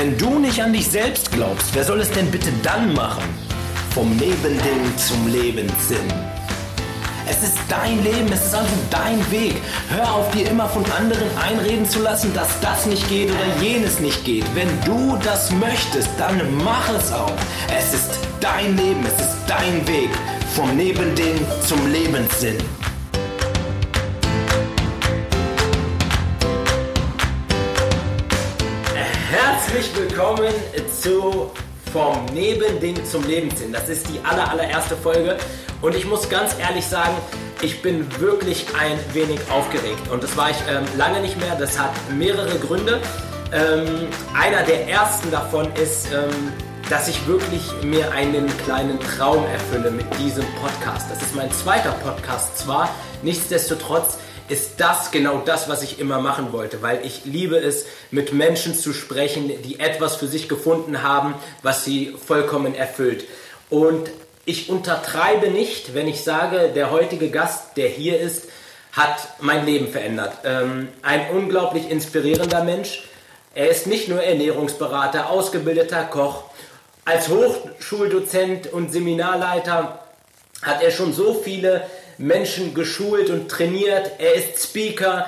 Wenn du nicht an dich selbst glaubst, wer soll es denn bitte dann machen? Vom Nebending zum Lebenssinn. Es ist dein Leben, es ist also dein Weg. Hör auf, dir immer von anderen einreden zu lassen, dass das nicht geht oder jenes nicht geht. Wenn du das möchtest, dann mach es auch. Es ist dein Leben, es ist dein Weg. Vom Nebending zum Lebenssinn. Herzlich willkommen zu Vom Nebending zum Lebenssinn. Das ist die aller, allererste Folge und ich muss ganz ehrlich sagen, ich bin wirklich ein wenig aufgeregt und das war ich ähm, lange nicht mehr. Das hat mehrere Gründe. Ähm, einer der ersten davon ist, ähm, dass ich wirklich mir einen kleinen Traum erfülle mit diesem Podcast. Das ist mein zweiter Podcast zwar, nichtsdestotrotz ist das genau das, was ich immer machen wollte, weil ich liebe es, mit Menschen zu sprechen, die etwas für sich gefunden haben, was sie vollkommen erfüllt. Und ich untertreibe nicht, wenn ich sage, der heutige Gast, der hier ist, hat mein Leben verändert. Ähm, ein unglaublich inspirierender Mensch. Er ist nicht nur Ernährungsberater, ausgebildeter Koch. Als Hochschuldozent und Seminarleiter hat er schon so viele Menschen geschult und trainiert. Er ist Speaker.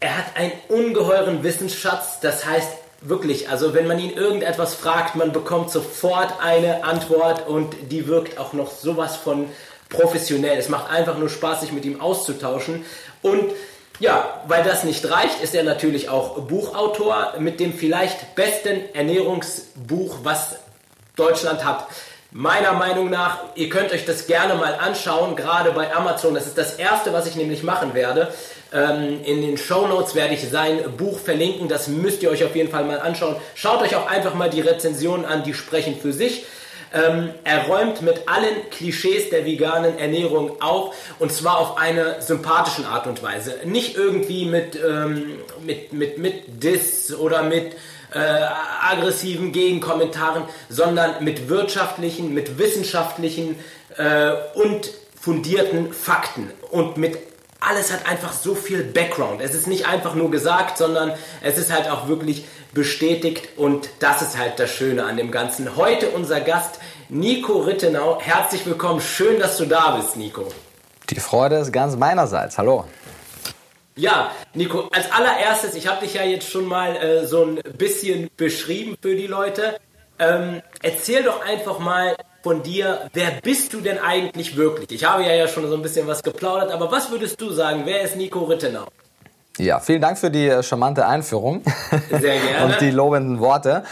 Er hat einen ungeheuren Wissensschatz. Das heißt, Wirklich, also wenn man ihn irgendetwas fragt, man bekommt sofort eine Antwort und die wirkt auch noch sowas von professionell. Es macht einfach nur Spaß, sich mit ihm auszutauschen. Und ja, weil das nicht reicht, ist er natürlich auch Buchautor mit dem vielleicht besten Ernährungsbuch, was Deutschland hat. Meiner Meinung nach, ihr könnt euch das gerne mal anschauen, gerade bei Amazon. Das ist das erste, was ich nämlich machen werde. Ähm, in den Show Notes werde ich sein Buch verlinken. Das müsst ihr euch auf jeden Fall mal anschauen. Schaut euch auch einfach mal die Rezensionen an, die sprechen für sich. Ähm, er räumt mit allen Klischees der veganen Ernährung auf und zwar auf eine sympathische Art und Weise. Nicht irgendwie mit, ähm, mit, mit, mit Diss oder mit äh, aggressiven Gegenkommentaren, sondern mit wirtschaftlichen, mit wissenschaftlichen äh, und fundierten Fakten und mit alles hat einfach so viel Background. Es ist nicht einfach nur gesagt, sondern es ist halt auch wirklich bestätigt und das ist halt das Schöne an dem Ganzen. Heute unser Gast Nico Rittenau. Herzlich willkommen. Schön, dass du da bist, Nico. Die Freude ist ganz meinerseits. Hallo. Ja, Nico, als allererstes, ich habe dich ja jetzt schon mal äh, so ein bisschen beschrieben für die Leute. Ähm, erzähl doch einfach mal, von dir, wer bist du denn eigentlich wirklich? Ich habe ja, ja schon so ein bisschen was geplaudert, aber was würdest du sagen, wer ist Nico Rittenau? Ja, vielen Dank für die äh, charmante Einführung. Sehr gerne. und die lobenden Worte.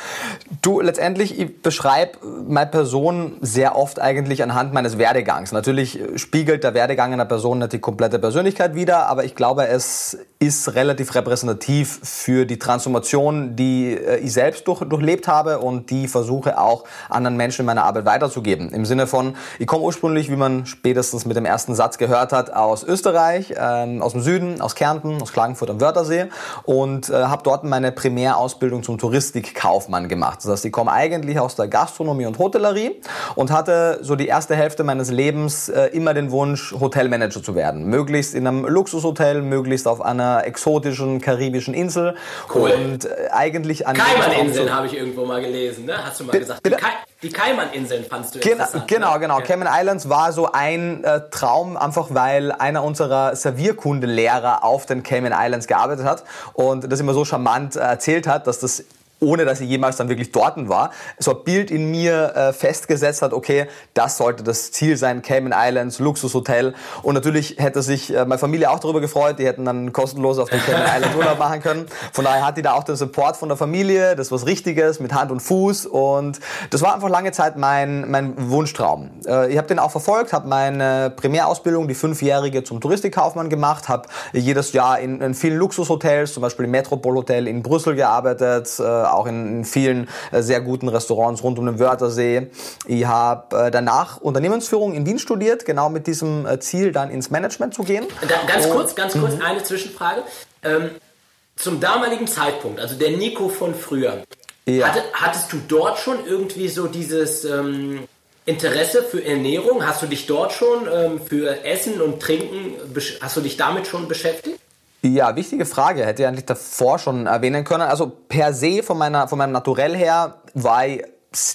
Du, letztendlich, ich beschreibe meine Person sehr oft eigentlich anhand meines Werdegangs. Natürlich spiegelt der Werdegang einer Person nicht die komplette Persönlichkeit wider, aber ich glaube, es ist relativ repräsentativ für die Transformation, die äh, ich selbst durch, durchlebt habe und die versuche auch anderen Menschen in meiner Arbeit weiterzugeben. Im Sinne von, ich komme ursprünglich, wie man spätestens mit dem ersten Satz gehört hat, aus Österreich, ähm, aus dem Süden, aus Kärnten, aus Klagenfurt am Wörthersee und äh, habe dort meine Primärausbildung zum Touristikkaufmann gemacht. Das heißt, ich komme eigentlich aus der Gastronomie und Hotellerie und hatte so die erste Hälfte meines Lebens äh, immer den Wunsch, Hotelmanager zu werden. Möglichst in einem Luxushotel, möglichst auf einer exotischen karibischen Insel. Cool. Und äh, eigentlich an Kaimaninseln habe ich irgendwo mal gelesen, ne? Hast du mal gesagt. Die, Kai die Kaimaninseln fandst du genau, interessant. Genau, ne? genau. Ja. Cayman Islands war so ein äh, Traum, einfach weil einer unserer Servierkundenlehrer auf den Cayman Islands gearbeitet hat und das immer so charmant äh, erzählt hat, dass das ohne dass ich jemals dann wirklich dort war, so ein Bild in mir äh, festgesetzt hat, okay, das sollte das Ziel sein, Cayman Islands, Luxushotel. Und natürlich hätte sich äh, meine Familie auch darüber gefreut, die hätten dann kostenlos auf den Cayman Islands Urlaub machen können. Von daher hat die da auch den Support von der Familie, das was Richtiges, mit Hand und Fuß. Und das war einfach lange Zeit mein, mein Wunschtraum. Äh, ich habe den auch verfolgt, habe meine Primärausbildung, die fünfjährige zum Touristikkaufmann gemacht, habe jedes Jahr in, in vielen Luxushotels, zum Beispiel im Metropolhotel in Brüssel gearbeitet, äh, auch in, vielen äh, sehr guten Restaurants rund um den Wörthersee. Ich habe äh, danach Unternehmensführung in Wien studiert, genau mit diesem äh, Ziel, dann ins Management zu gehen. Da, ganz Und, kurz, ganz kurz mhm. eine Zwischenfrage. Ähm, zum damaligen Zeitpunkt, also der Nico von früher, ja. hatte, hattest du dort schon irgendwie so dieses ähm, Interesse für Ernährung? Hast du dich dort schon ähm, für Essen und Trinken, hast du dich damit schon beschäftigt? Ja, wichtige Frage. Hätte ich eigentlich davor schon erwähnen können. Also per se von meiner, von meinem Naturell her war ich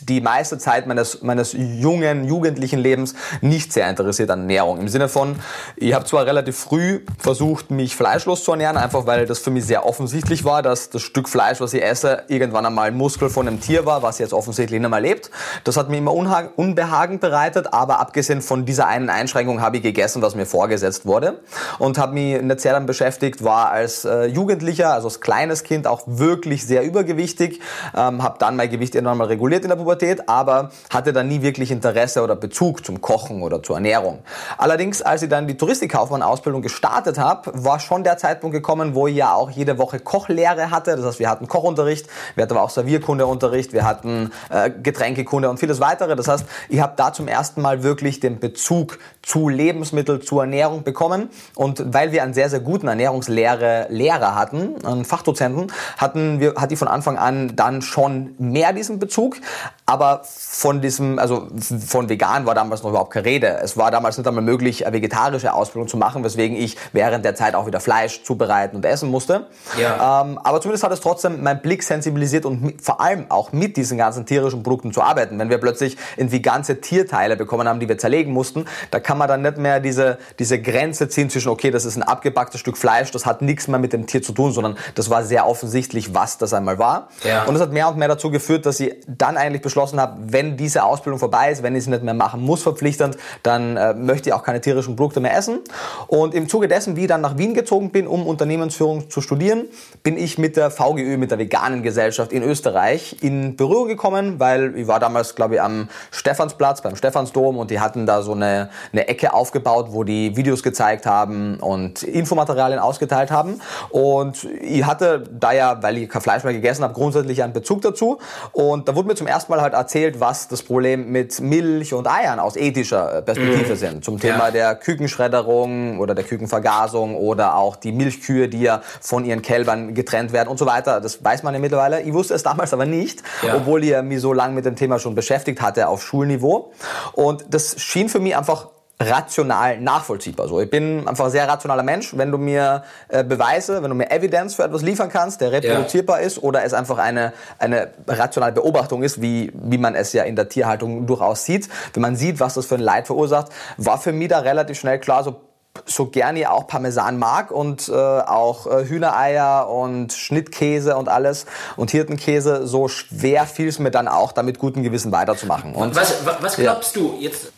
die meiste Zeit meines, meines jungen, jugendlichen Lebens nicht sehr interessiert an Ernährung. Im Sinne von, ich habe zwar relativ früh versucht, mich fleischlos zu ernähren, einfach weil das für mich sehr offensichtlich war, dass das Stück Fleisch, was ich esse, irgendwann einmal ein Muskel von einem Tier war, was jetzt offensichtlich nicht mehr lebt. Das hat mir immer Unbehagen bereitet, aber abgesehen von dieser einen Einschränkung habe ich gegessen, was mir vorgesetzt wurde und habe mich nicht sehr damit beschäftigt, war als äh, Jugendlicher, also als kleines Kind auch wirklich sehr übergewichtig, ähm, habe dann mein Gewicht irgendwann mal reguliert in der Pubertät, aber hatte dann nie wirklich Interesse oder Bezug zum Kochen oder zur Ernährung. Allerdings, als ich dann die Touristikkaufmann-Ausbildung gestartet habe, war schon der Zeitpunkt gekommen, wo ich ja auch jede Woche Kochlehre hatte. Das heißt, wir hatten Kochunterricht, wir hatten aber auch Servierkundeunterricht, wir hatten äh, Getränkekunde und vieles weitere. Das heißt, ich habe da zum ersten Mal wirklich den Bezug zu Lebensmitteln, zu Ernährung bekommen. Und weil wir einen sehr, sehr guten Ernährungslehre Lehrer hatten, einen Fachdozenten, hatten wir, hatte ich von Anfang an dann schon mehr diesen Bezug. Aber von diesem, also von vegan war damals noch überhaupt keine Rede. Es war damals nicht einmal möglich, eine vegetarische Ausbildung zu machen, weswegen ich während der Zeit auch wieder Fleisch zubereiten und essen musste. Ja. Ähm, aber zumindest hat es trotzdem meinen Blick sensibilisiert und mit, vor allem auch mit diesen ganzen tierischen Produkten zu arbeiten. Wenn wir plötzlich irgendwie ganze Tierteile bekommen haben, die wir zerlegen mussten, da kann man dann nicht mehr diese, diese Grenze ziehen zwischen, okay, das ist ein abgebacktes Stück Fleisch, das hat nichts mehr mit dem Tier zu tun, sondern das war sehr offensichtlich, was das einmal war. Ja. Und das hat mehr und mehr dazu geführt, dass ich dann eigentlich beschlossen habe, wenn diese Ausbildung vorbei ist, wenn ich es nicht mehr machen muss verpflichtend, dann äh, möchte ich auch keine tierischen Produkte mehr essen. Und im Zuge dessen, wie ich dann nach Wien gezogen bin, um Unternehmensführung zu studieren, bin ich mit der VGÖ, mit der veganen Gesellschaft in Österreich in Berührung gekommen, weil ich war damals, glaube ich, am Stephansplatz, beim Stephansdom und die hatten da so eine, eine Ecke aufgebaut, wo die Videos gezeigt haben und Infomaterialien ausgeteilt haben. Und ich hatte da ja, weil ich kein Fleisch mehr gegessen habe, grundsätzlich einen Bezug dazu. Und da wurde mir zum ersten Mal halt erzählt, was das Problem mit Milch und Eiern aus ethischer äh, Perspektive mhm. sind. Zum Thema ja. der Kükenschredderung oder der Kükenvergasung oder auch die Milchkühe, die ja von ihren Kälbern getrennt werden und so weiter. Das weiß man ja mittlerweile. Ich wusste es damals aber nicht, ja. obwohl ich mich so lange mit dem Thema schon beschäftigt hatte auf Schulniveau. Und das schien für mich einfach rational nachvollziehbar. So, ich bin einfach ein sehr rationaler Mensch. Wenn du mir äh, Beweise, wenn du mir Evidenz für etwas liefern kannst, der reproduzierbar ja. ist oder es einfach eine, eine rationale Beobachtung ist, wie, wie man es ja in der Tierhaltung durchaus sieht, wenn man sieht, was das für ein Leid verursacht, war für mich da relativ schnell klar, so so gern ihr auch Parmesan mag und äh, auch äh, Hühnereier und Schnittkäse und alles und Hirtenkäse, so schwer fiel es mir dann auch, damit guten Gewissen weiterzumachen. Und, was, was glaubst ja. du jetzt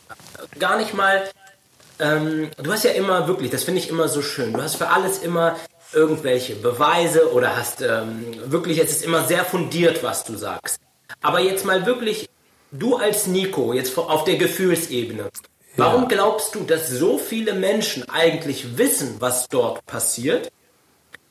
gar nicht mal. Ähm, du hast ja immer wirklich, das finde ich immer so schön. Du hast für alles immer irgendwelche Beweise oder hast ähm, wirklich, es ist immer sehr fundiert, was du sagst. Aber jetzt mal wirklich, du als Nico, jetzt auf der Gefühlsebene, warum ja. glaubst du, dass so viele Menschen eigentlich wissen, was dort passiert,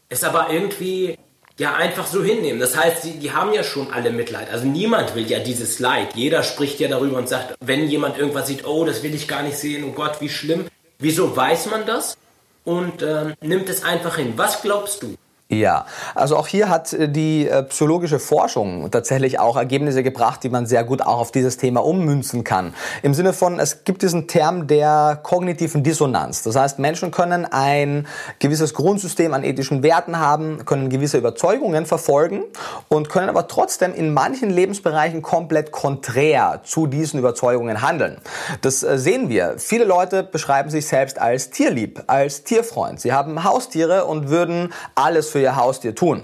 es aber irgendwie ja einfach so hinnehmen. Das heißt, die, die haben ja schon alle Mitleid. Also niemand will ja dieses Leid. Jeder spricht ja darüber und sagt, wenn jemand irgendwas sieht, oh, das will ich gar nicht sehen, oh Gott, wie schlimm. Wieso weiß man das? Und ähm, nimmt es einfach hin. Was glaubst du? Ja, also auch hier hat äh, die äh, psychologische Forschung tatsächlich auch Ergebnisse gebracht, die man sehr gut auch auf dieses Thema ummünzen kann. Im Sinne von, es gibt diesen Term der kognitiven Dissonanz. Das heißt, Menschen können ein gewisses Grundsystem an ethischen Werten haben, können gewisse Überzeugungen verfolgen und können aber trotzdem in manchen Lebensbereichen komplett konträr zu diesen Überzeugungen handeln. Das äh, sehen wir. Viele Leute beschreiben sich selbst als tierlieb, als Tierfreund. Sie haben Haustiere und würden alles für ihr Haustier tun.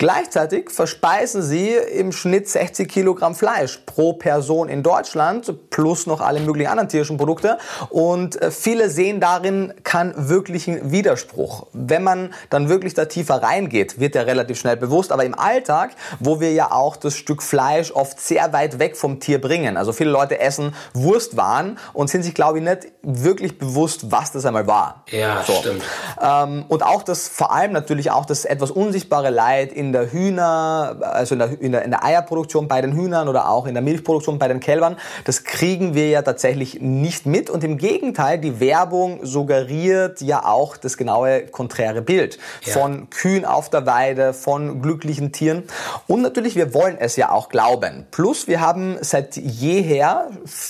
Gleichzeitig verspeisen sie im Schnitt 60 Kilogramm Fleisch pro Person in Deutschland plus noch alle möglichen anderen tierischen Produkte und äh, viele sehen darin keinen wirklichen Widerspruch. Wenn man dann wirklich da tiefer reingeht, wird der relativ schnell bewusst, aber im Alltag, wo wir ja auch das Stück Fleisch oft sehr weit weg vom Tier bringen, also viele Leute essen Wurstwaren und sind sich glaube ich nicht wirklich bewusst, was das einmal war. Ja, so. stimmt. Ähm, und auch das, vor allem natürlich auch das etwas unsichtbare Leid Zeit in der Hühner, also in der, in der, in der Eierproduktion bei den Hühnern oder auch in der Milchproduktion bei den Kälbern, das kriegen kriegen wir ja tatsächlich nicht mit und im Gegenteil, die Werbung suggeriert ja auch das genaue konträre Bild ja. von Kühen auf der Weide, von glücklichen Tieren und natürlich, wir wollen es ja auch glauben. Plus, wir haben seit jeher,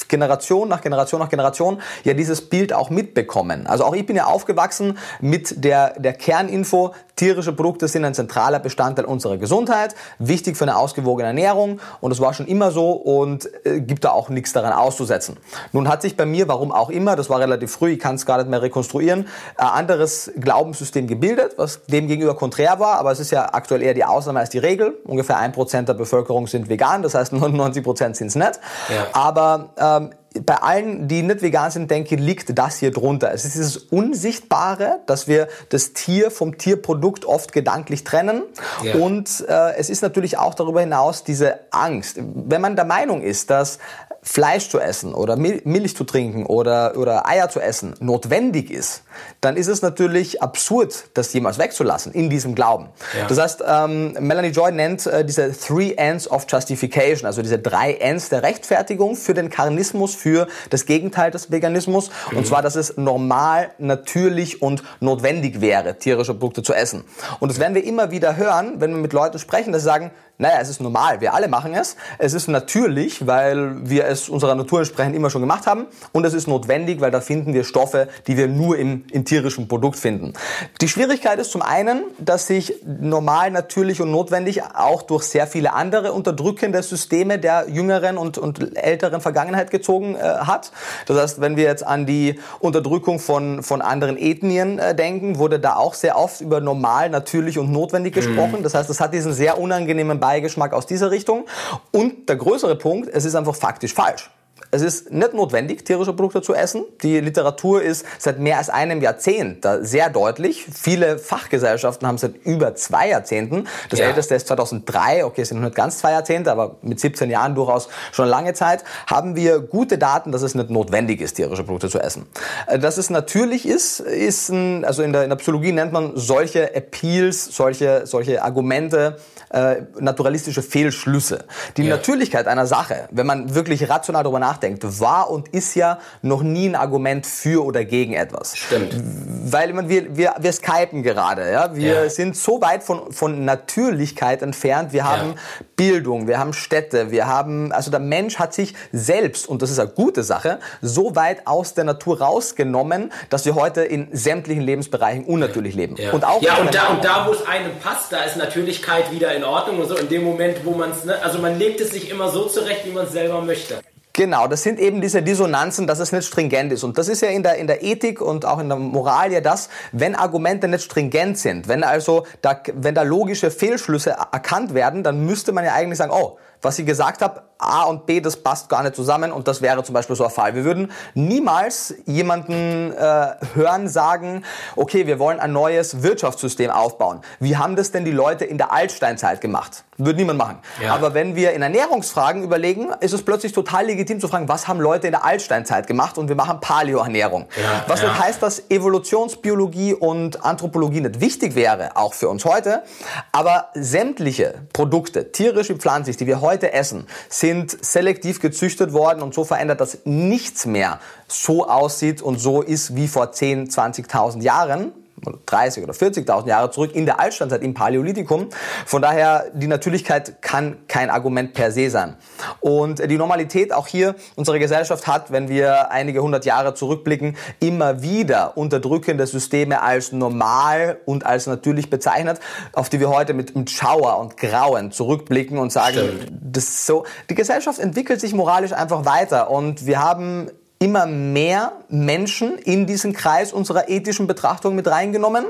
Generation nach Generation nach Generation, ja dieses Bild auch mitbekommen. Also auch ich bin ja aufgewachsen mit der, der Kerninfo, tierische Produkte sind ein zentraler Bestandteil unserer Gesundheit, wichtig für eine ausgewogene Ernährung und das war schon immer so und äh, gibt da auch nichts daran auszusetzen. Nun hat sich bei mir, warum auch immer, das war relativ früh, ich kann es gar nicht mehr rekonstruieren, ein anderes Glaubenssystem gebildet, was dem gegenüber konträr war, aber es ist ja aktuell eher die Ausnahme als die Regel. Ungefähr ein Prozent der Bevölkerung sind vegan, das heißt 99 Prozent sind es nicht. Ja. Aber ähm, bei allen, die nicht vegan sind, denke ich, liegt das hier drunter. Es ist dieses Unsichtbare, dass wir das Tier vom Tierprodukt oft gedanklich trennen. Ja. Und äh, es ist natürlich auch darüber hinaus diese Angst. Wenn man der Meinung ist, dass Fleisch zu essen oder Milch zu trinken oder, oder Eier zu essen notwendig ist, dann ist es natürlich absurd, das jemals wegzulassen in diesem Glauben. Ja. Das heißt, ähm, Melanie Joy nennt äh, diese Three Ends of Justification, also diese drei Ends der Rechtfertigung für den Karnismus, für das Gegenteil des Veganismus. Mhm. Und zwar, dass es normal, natürlich und notwendig wäre, tierische Produkte zu essen. Und das werden wir immer wieder hören, wenn wir mit Leuten sprechen, dass sie sagen, naja, es ist normal, wir alle machen es. Es ist natürlich, weil wir es unserer Natur entsprechend immer schon gemacht haben. Und es ist notwendig, weil da finden wir Stoffe, die wir nur im, im tierischen Produkt finden. Die Schwierigkeit ist zum einen, dass sich normal, natürlich und notwendig auch durch sehr viele andere unterdrückende Systeme der jüngeren und, und älteren Vergangenheit gezogen äh, hat. Das heißt, wenn wir jetzt an die Unterdrückung von, von anderen Ethnien äh, denken, wurde da auch sehr oft über normal, natürlich und notwendig mhm. gesprochen. Das heißt, das hat diesen sehr unangenehmen Beigeschmack aus dieser Richtung. Und der größere Punkt, es ist einfach faktisch falsch. Es ist nicht notwendig, tierische Produkte zu essen. Die Literatur ist seit mehr als einem Jahrzehnt da sehr deutlich. Viele Fachgesellschaften haben seit über zwei Jahrzehnten. Das ja. älteste ist 2003, okay, es sind noch nicht ganz zwei Jahrzehnte, aber mit 17 Jahren durchaus schon lange Zeit, haben wir gute Daten, dass es nicht notwendig ist, tierische Produkte zu essen. Äh, dass es natürlich ist, ist ein, also in der, in der Psychologie nennt man solche Appeals, solche, solche Argumente, äh, naturalistische Fehlschlüsse. Die ja. Natürlichkeit einer Sache, wenn man wirklich rational darüber nachdenkt, war und ist ja noch nie ein Argument für oder gegen etwas. Stimmt. Weil man, wir, wir, wir skypen gerade. Ja? Wir ja. sind so weit von, von Natürlichkeit entfernt. Wir haben ja. Bildung, wir haben Städte, wir haben, also der Mensch hat sich selbst, und das ist eine gute Sache, so weit aus der Natur rausgenommen, dass wir heute in sämtlichen Lebensbereichen unnatürlich leben. Ja. Und auch ja, und da, und da, wo es einem passt, da ist Natürlichkeit wieder in Ordnung und so. In dem Moment, wo man es, ne, also man legt es sich immer so zurecht, wie man es selber möchte. Genau, das sind eben diese Dissonanzen, dass es nicht stringent ist. Und das ist ja in der, in der Ethik und auch in der Moral ja das, wenn Argumente nicht stringent sind, wenn also da, wenn da logische Fehlschlüsse erkannt werden, dann müsste man ja eigentlich sagen, oh, was ich gesagt habe, A und B, das passt gar nicht zusammen und das wäre zum Beispiel so ein Fall. Wir würden niemals jemanden äh, hören sagen, okay, wir wollen ein neues Wirtschaftssystem aufbauen. Wie haben das denn die Leute in der Altsteinzeit gemacht? Würde niemand machen. Ja. Aber wenn wir in Ernährungsfragen überlegen, ist es plötzlich total legitim zu fragen, was haben Leute in der Altsteinzeit gemacht und wir machen Paleoernährung. Ja, was ja. nicht heißt, dass Evolutionsbiologie und Anthropologie nicht wichtig wäre, auch für uns heute. Aber sämtliche Produkte, tierisch wie pflanzlich, die wir heute essen, sind selektiv gezüchtet worden und so verändert, dass nichts mehr so aussieht und so ist wie vor 10, 20.000 Jahren. 30 oder 40.000 Jahre zurück in der Altsteinzeit im Paläolithikum. Von daher, die Natürlichkeit kann kein Argument per se sein. Und die Normalität auch hier, unsere Gesellschaft hat, wenn wir einige hundert Jahre zurückblicken, immer wieder unterdrückende Systeme als normal und als natürlich bezeichnet, auf die wir heute mit, mit Schauer und Grauen zurückblicken und sagen, Stimmt. das so, die Gesellschaft entwickelt sich moralisch einfach weiter und wir haben immer mehr Menschen in diesen Kreis unserer ethischen Betrachtung mit reingenommen.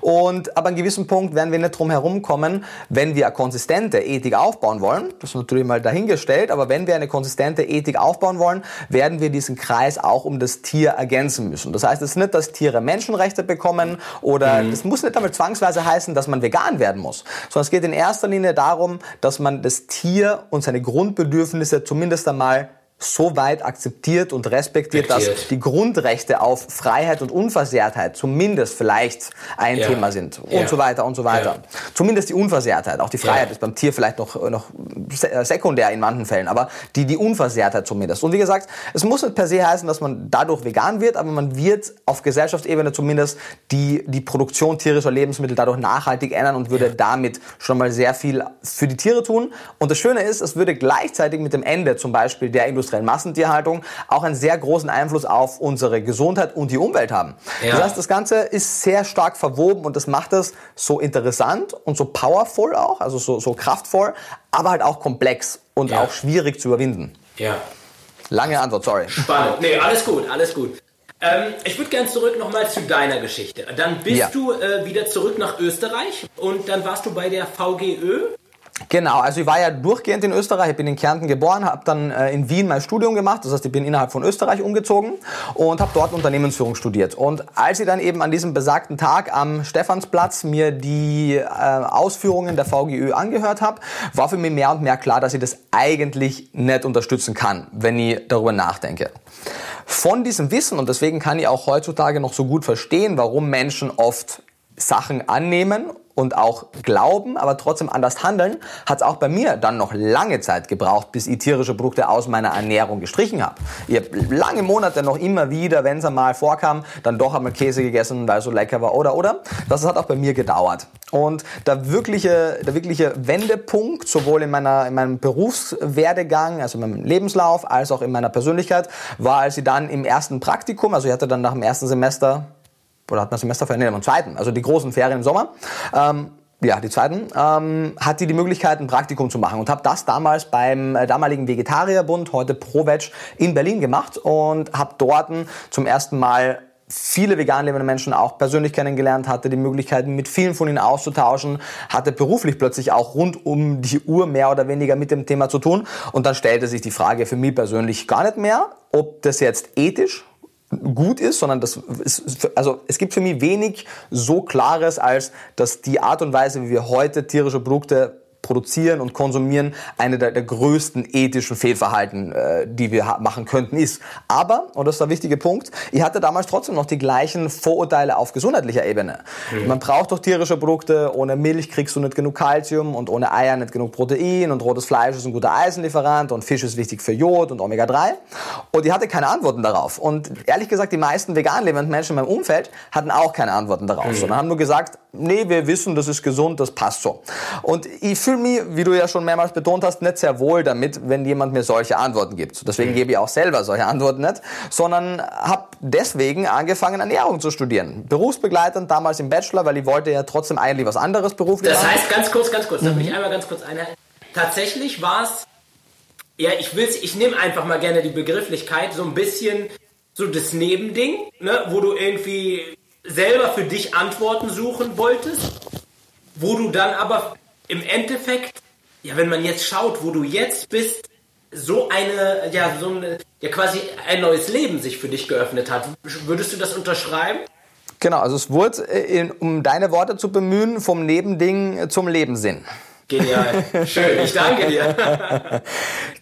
Und ab einem gewissen Punkt werden wir nicht drum herum kommen, wenn wir eine konsistente Ethik aufbauen wollen. Das ist natürlich mal dahingestellt, aber wenn wir eine konsistente Ethik aufbauen wollen, werden wir diesen Kreis auch um das Tier ergänzen müssen. Das heißt es ist nicht, dass Tiere Menschenrechte bekommen oder mhm. das muss nicht damit zwangsweise heißen, dass man vegan werden muss, sondern es geht in erster Linie darum, dass man das Tier und seine Grundbedürfnisse zumindest einmal so weit akzeptiert und respektiert, Aktiert. dass die Grundrechte auf Freiheit und Unversehrtheit zumindest vielleicht ein ja. Thema sind und ja. so weiter und so weiter. Ja. Zumindest die Unversehrtheit. Auch die Freiheit ist beim Tier vielleicht noch, noch sekundär in manchen Fällen, aber die, die Unversehrtheit zumindest. Und wie gesagt, es muss nicht per se heißen, dass man dadurch vegan wird, aber man wird auf Gesellschaftsebene zumindest die, die Produktion tierischer Lebensmittel dadurch nachhaltig ändern und würde damit schon mal sehr viel für die Tiere tun. Und das Schöne ist, es würde gleichzeitig mit dem Ende zum Beispiel der Industrie industriellen Massentierhaltung auch einen sehr großen Einfluss auf unsere Gesundheit und die Umwelt haben. Ja. Das heißt, das Ganze ist sehr stark verwoben und das macht es so interessant und so powerful auch, also so, so kraftvoll, aber halt auch komplex und ja. auch schwierig zu überwinden. Ja. Lange Antwort, sorry. Spannend. Nee, alles gut, alles gut. Ähm, ich würde gerne zurück nochmal zu deiner Geschichte. Dann bist ja. du äh, wieder zurück nach Österreich und dann warst du bei der VGÖ. Genau, also ich war ja durchgehend in Österreich, ich bin in Kärnten geboren, habe dann äh, in Wien mein Studium gemacht, das heißt, ich bin innerhalb von Österreich umgezogen und habe dort Unternehmensführung studiert. Und als ich dann eben an diesem besagten Tag am Stephansplatz mir die äh, Ausführungen der VGÖ angehört habe, war für mich mehr und mehr klar, dass ich das eigentlich nicht unterstützen kann, wenn ich darüber nachdenke. Von diesem Wissen, und deswegen kann ich auch heutzutage noch so gut verstehen, warum Menschen oft Sachen annehmen und auch glauben, aber trotzdem anders handeln, hat es auch bei mir dann noch lange Zeit gebraucht, bis ich tierische Produkte aus meiner Ernährung gestrichen habe. Ich habe lange Monate noch immer wieder, wenn es einmal vorkam, dann doch einmal Käse gegessen, weil es so lecker war oder oder. Das hat auch bei mir gedauert. Und der wirkliche, der wirkliche Wendepunkt, sowohl in, meiner, in meinem Berufswerdegang, also in meinem Lebenslauf, als auch in meiner Persönlichkeit, war, als ich dann im ersten Praktikum, also ich hatte dann nach dem ersten Semester oder hat man Semesterferien, nee, am zweiten, also die großen Ferien im Sommer, ähm, ja, die zweiten, ähm, hat die die Möglichkeit, ein Praktikum zu machen und habe das damals beim äh, damaligen Vegetarierbund, heute ProVeg, in Berlin gemacht und habe dort zum ersten Mal viele vegan lebende Menschen auch persönlich kennengelernt, hatte die Möglichkeit, mit vielen von ihnen auszutauschen, hatte beruflich plötzlich auch rund um die Uhr mehr oder weniger mit dem Thema zu tun. Und dann stellte sich die Frage für mich persönlich gar nicht mehr, ob das jetzt ethisch gut ist, sondern das ist, also es gibt für mich wenig so Klares, als dass die Art und Weise, wie wir heute tierische Produkte produzieren und konsumieren eine der, der größten ethischen Fehlverhalten, äh, die wir machen könnten, ist. Aber, und das ist der wichtige Punkt, ich hatte damals trotzdem noch die gleichen Vorurteile auf gesundheitlicher Ebene. Mhm. Man braucht doch tierische Produkte, ohne Milch kriegst du nicht genug Kalzium und ohne Eier nicht genug Protein und rotes Fleisch ist ein guter Eisenlieferant und Fisch ist wichtig für Jod und Omega-3. Und ich hatte keine Antworten darauf. Und ehrlich gesagt, die meisten vegan lebenden Menschen in meinem Umfeld hatten auch keine Antworten darauf, mhm. sondern haben nur gesagt, nee, wir wissen, das ist gesund, das passt so. Und ich fühle mich, wie du ja schon mehrmals betont hast, nicht sehr wohl damit, wenn jemand mir solche Antworten gibt. Deswegen gebe ich auch selber solche Antworten nicht, sondern habe deswegen angefangen, Ernährung zu studieren. Berufsbegleitend damals im Bachelor, weil ich wollte ja trotzdem eigentlich was anderes beruflich Das heißt, ganz kurz, ganz kurz, mhm. darf ich einmal ganz kurz einhalten. Tatsächlich war es, ja, ich will's, ich nehme einfach mal gerne die Begrifflichkeit, so ein bisschen so das Nebending, ne, wo du irgendwie selber für dich Antworten suchen wolltest, wo du dann aber im Endeffekt, ja, wenn man jetzt schaut, wo du jetzt bist, so eine, ja, so eine, ja, quasi ein neues Leben sich für dich geöffnet hat. Würdest du das unterschreiben? Genau, also es wurde, äh, um deine Worte zu bemühen, vom Nebending zum Lebenssinn. Genial. Schön, ich danke dir.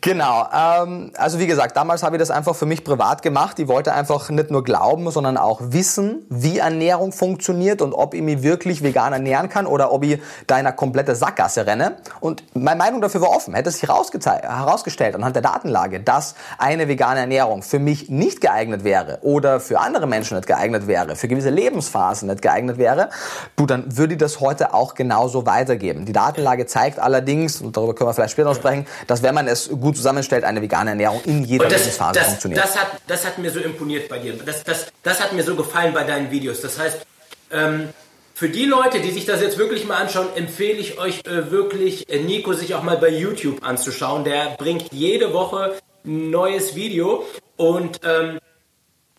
genau. Ähm, also wie gesagt, damals habe ich das einfach für mich privat gemacht. Ich wollte einfach nicht nur glauben, sondern auch wissen, wie Ernährung funktioniert und ob ich mich wirklich vegan ernähren kann oder ob ich da in eine komplette Sackgasse renne. Und meine Meinung dafür war offen. Hätte es sich herausgestellt anhand der Datenlage, dass eine vegane Ernährung für mich nicht geeignet wäre oder für andere Menschen nicht geeignet wäre, für gewisse Lebensphasen nicht geeignet wäre, du, dann würde ich das heute auch genauso weitergeben. Die Datenlage zeigt allerdings, und darüber können wir vielleicht später noch sprechen, dass wenn man es gut zusammenstellt, eine vegane Ernährung in jeder das, Lebensphase das, funktioniert. Das hat, das hat mir so imponiert bei dir. Das, das, das hat mir so gefallen bei deinen Videos. Das heißt, ähm, für die Leute, die sich das jetzt wirklich mal anschauen, empfehle ich euch äh, wirklich, äh, Nico sich auch mal bei YouTube anzuschauen. Der bringt jede Woche ein neues Video und ähm,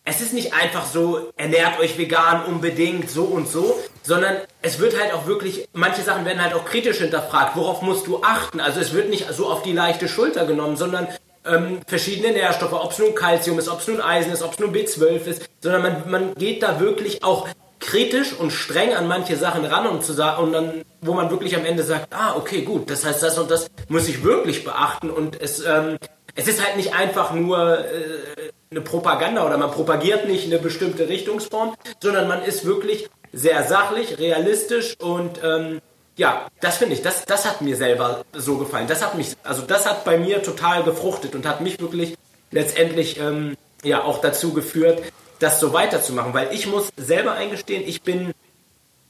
es ist nicht einfach so, ernährt euch vegan unbedingt so und so, sondern es wird halt auch wirklich, manche Sachen werden halt auch kritisch hinterfragt. Worauf musst du achten? Also es wird nicht so auf die leichte Schulter genommen, sondern ähm, verschiedene Nährstoffe, ob es nun Kalzium ist, ob es nun Eisen ist, ob es nun B12 ist, sondern man, man geht da wirklich auch kritisch und streng an manche Sachen ran und, zu sagen, und dann, wo man wirklich am Ende sagt, ah, okay, gut, das heißt, das und das muss ich wirklich beachten und es, ähm, es ist halt nicht einfach nur äh, eine Propaganda oder man propagiert nicht eine bestimmte Richtungsform, sondern man ist wirklich sehr sachlich, realistisch und ähm, ja, das finde ich, das, das hat mir selber so gefallen. Das hat mich, also das hat bei mir total gefruchtet und hat mich wirklich letztendlich ähm, ja auch dazu geführt, das so weiterzumachen, weil ich muss selber eingestehen, ich bin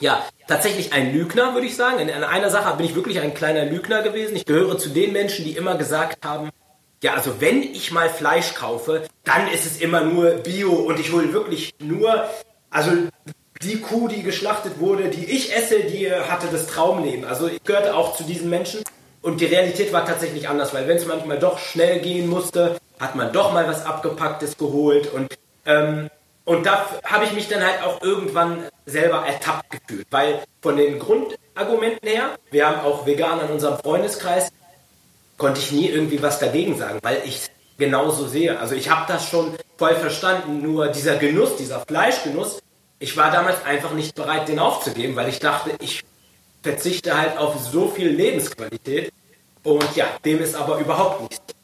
ja tatsächlich ein Lügner, würde ich sagen. In, in einer Sache bin ich wirklich ein kleiner Lügner gewesen. Ich gehöre zu den Menschen, die immer gesagt haben, ja, also wenn ich mal Fleisch kaufe, dann ist es immer nur Bio und ich hole wirklich nur, also die Kuh, die geschlachtet wurde, die ich esse, die hatte das Traumleben. Also ich gehörte auch zu diesen Menschen. Und die Realität war tatsächlich anders, weil wenn es manchmal doch schnell gehen musste, hat man doch mal was Abgepacktes geholt. Und, ähm, und da habe ich mich dann halt auch irgendwann selber ertappt gefühlt. Weil von den Grundargumenten her, wir haben auch Veganer in unserem Freundeskreis, konnte ich nie irgendwie was dagegen sagen, weil ich genauso sehe. Also ich habe das schon voll verstanden, nur dieser Genuss, dieser Fleischgenuss, ich war damals einfach nicht bereit, den aufzugeben, weil ich dachte, ich verzichte halt auf so viel Lebensqualität. Und ja, dem ist aber überhaupt nicht.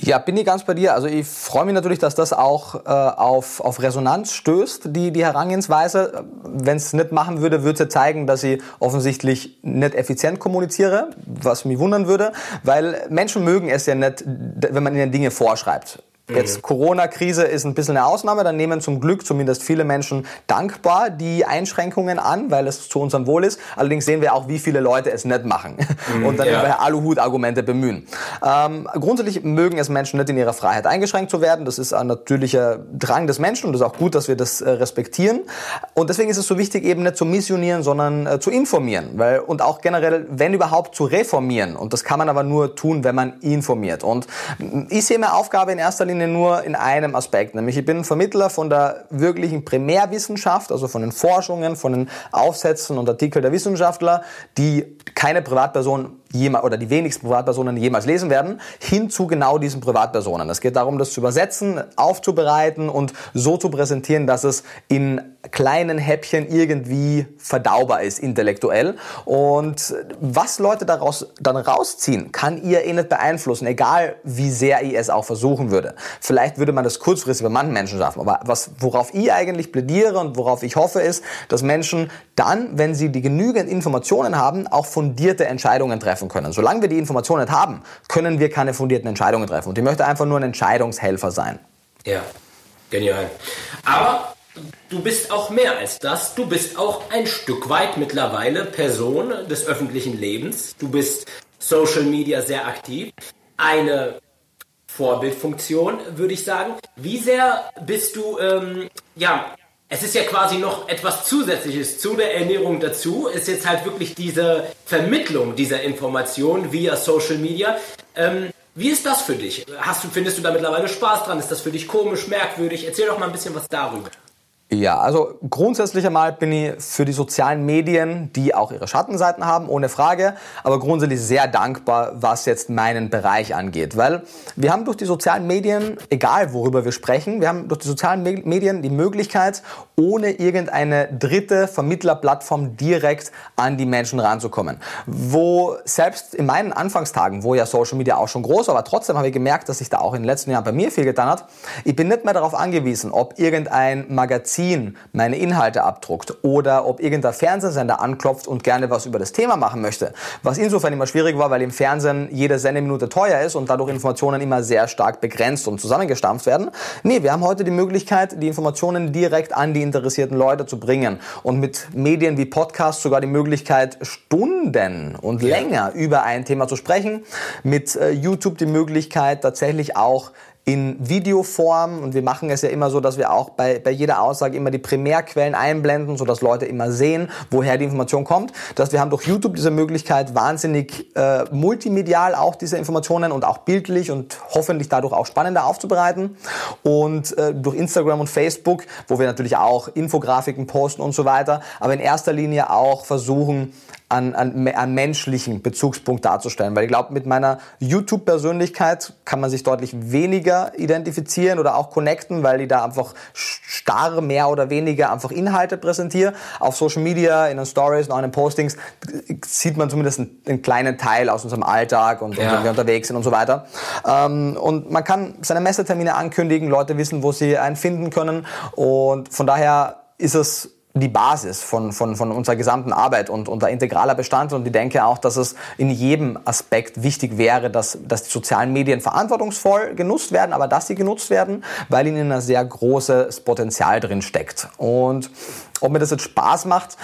Ja, bin ich ganz bei dir. Also ich freue mich natürlich, dass das auch äh, auf, auf Resonanz stößt, die, die Herangehensweise. Wenn es nicht machen würde, würde es zeigen, dass ich offensichtlich nicht effizient kommuniziere, was mich wundern würde, weil Menschen mögen es ja nicht, wenn man ihnen Dinge vorschreibt. Jetzt mhm. Corona-Krise ist ein bisschen eine Ausnahme, dann nehmen zum Glück zumindest viele Menschen dankbar die Einschränkungen an, weil es zu unserem Wohl ist. Allerdings sehen wir auch, wie viele Leute es nicht machen mhm, und dann ja. über Aluhut-Argumente bemühen. Ähm, grundsätzlich mögen es Menschen nicht in ihrer Freiheit eingeschränkt zu werden. Das ist ein natürlicher Drang des Menschen und es ist auch gut, dass wir das äh, respektieren. Und deswegen ist es so wichtig, eben nicht zu missionieren, sondern äh, zu informieren. Weil, und auch generell, wenn überhaupt, zu reformieren. Und das kann man aber nur tun, wenn man informiert. Und ich sehe meine Aufgabe in erster Linie Linie nur in einem Aspekt, nämlich ich bin Vermittler von der wirklichen Primärwissenschaft, also von den Forschungen, von den Aufsätzen und Artikeln der Wissenschaftler, die keine Privatperson jemals, oder die wenigsten Privatpersonen jemals lesen werden, hin zu genau diesen Privatpersonen. Es geht darum, das zu übersetzen, aufzubereiten und so zu präsentieren, dass es in kleinen Häppchen irgendwie verdaubar ist, intellektuell. Und was Leute daraus dann rausziehen, kann ihr eh nicht beeinflussen, egal wie sehr ihr es auch versuchen würde. Vielleicht würde man das kurzfristig bei manchen Menschen schaffen, aber was, worauf ich eigentlich plädiere und worauf ich hoffe, ist, dass Menschen dann, wenn sie die genügend Informationen haben, auch fundierte Entscheidungen treffen treffen können. Solange wir die Informationen nicht haben, können wir keine fundierten Entscheidungen treffen. Und ich möchte einfach nur ein Entscheidungshelfer sein. Ja, genial. Aber du bist auch mehr als das. Du bist auch ein Stück weit mittlerweile Person des öffentlichen Lebens. Du bist Social Media sehr aktiv. Eine Vorbildfunktion, würde ich sagen. Wie sehr bist du ähm, ja, es ist ja quasi noch etwas Zusätzliches zu der Ernährung dazu, ist jetzt halt wirklich diese Vermittlung dieser Information via Social Media. Ähm, wie ist das für dich? Hast du, findest du da mittlerweile Spaß dran? Ist das für dich komisch, merkwürdig? Erzähl doch mal ein bisschen was darüber. Ja, also grundsätzlich einmal bin ich für die sozialen Medien, die auch ihre Schattenseiten haben, ohne Frage, aber grundsätzlich sehr dankbar, was jetzt meinen Bereich angeht, weil wir haben durch die sozialen Medien, egal worüber wir sprechen, wir haben durch die sozialen Medien die Möglichkeit, ohne irgendeine dritte Vermittlerplattform direkt an die Menschen ranzukommen. Wo selbst in meinen Anfangstagen, wo ja Social Media auch schon groß war, aber trotzdem habe ich gemerkt, dass sich da auch in den letzten Jahren bei mir viel getan hat. Ich bin nicht mehr darauf angewiesen, ob irgendein Magazin Magazin meine Inhalte abdruckt oder ob irgendein Fernsehsender anklopft und gerne was über das Thema machen möchte. Was insofern immer schwierig war, weil im Fernsehen jede Sendeminute teuer ist und dadurch Informationen immer sehr stark begrenzt und zusammengestampft werden. Nee, wir haben heute die Möglichkeit, die Informationen direkt an die interessierten Leute zu bringen und mit Medien wie Podcasts sogar die Möglichkeit, Stunden und länger über ein Thema zu sprechen. Mit äh, YouTube die Möglichkeit, tatsächlich auch in Videoform und wir machen es ja immer so, dass wir auch bei, bei jeder Aussage immer die Primärquellen einblenden, sodass Leute immer sehen, woher die Information kommt. Das wir haben durch YouTube diese Möglichkeit, wahnsinnig äh, multimedial auch diese Informationen und auch bildlich und hoffentlich dadurch auch spannender aufzubereiten. Und äh, durch Instagram und Facebook, wo wir natürlich auch Infografiken posten und so weiter, aber in erster Linie auch versuchen, an, an, an menschlichen Bezugspunkt darzustellen. Weil ich glaube, mit meiner YouTube-Persönlichkeit kann man sich deutlich weniger identifizieren oder auch connecten, weil ich da einfach starr mehr oder weniger einfach Inhalte präsentiere. Auf Social Media, in den Stories, in den Postings sieht man zumindest einen, einen, kleinen Teil aus unserem Alltag und, ja. und wenn wir unterwegs sind und so weiter. Ähm, und man kann seine Messetermine ankündigen, Leute wissen, wo sie einen finden können und von daher ist es die Basis von, von, von unserer gesamten Arbeit und unser integraler Bestandteil. Und ich denke auch, dass es in jedem Aspekt wichtig wäre, dass, dass die sozialen Medien verantwortungsvoll genutzt werden, aber dass sie genutzt werden, weil ihnen ein sehr großes Potenzial drin steckt. Und ob mir das jetzt Spaß macht,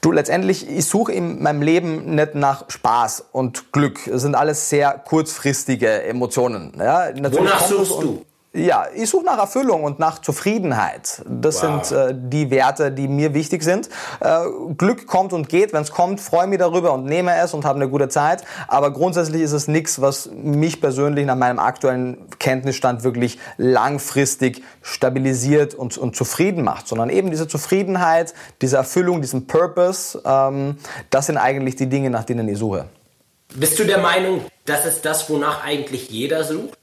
du letztendlich, ich suche in meinem Leben nicht nach Spaß und Glück. Es sind alles sehr kurzfristige Emotionen. Ja, Wonach suchst du? Ja, ich suche nach Erfüllung und nach Zufriedenheit. Das wow. sind äh, die Werte, die mir wichtig sind. Äh, Glück kommt und geht. Wenn es kommt, freue mich darüber und nehme es und habe eine gute Zeit. Aber grundsätzlich ist es nichts, was mich persönlich nach meinem aktuellen Kenntnisstand wirklich langfristig stabilisiert und, und zufrieden macht, sondern eben diese Zufriedenheit, diese Erfüllung, diesen Purpose, ähm, das sind eigentlich die Dinge, nach denen ich suche. Bist du der Meinung, das ist das, wonach eigentlich jeder sucht?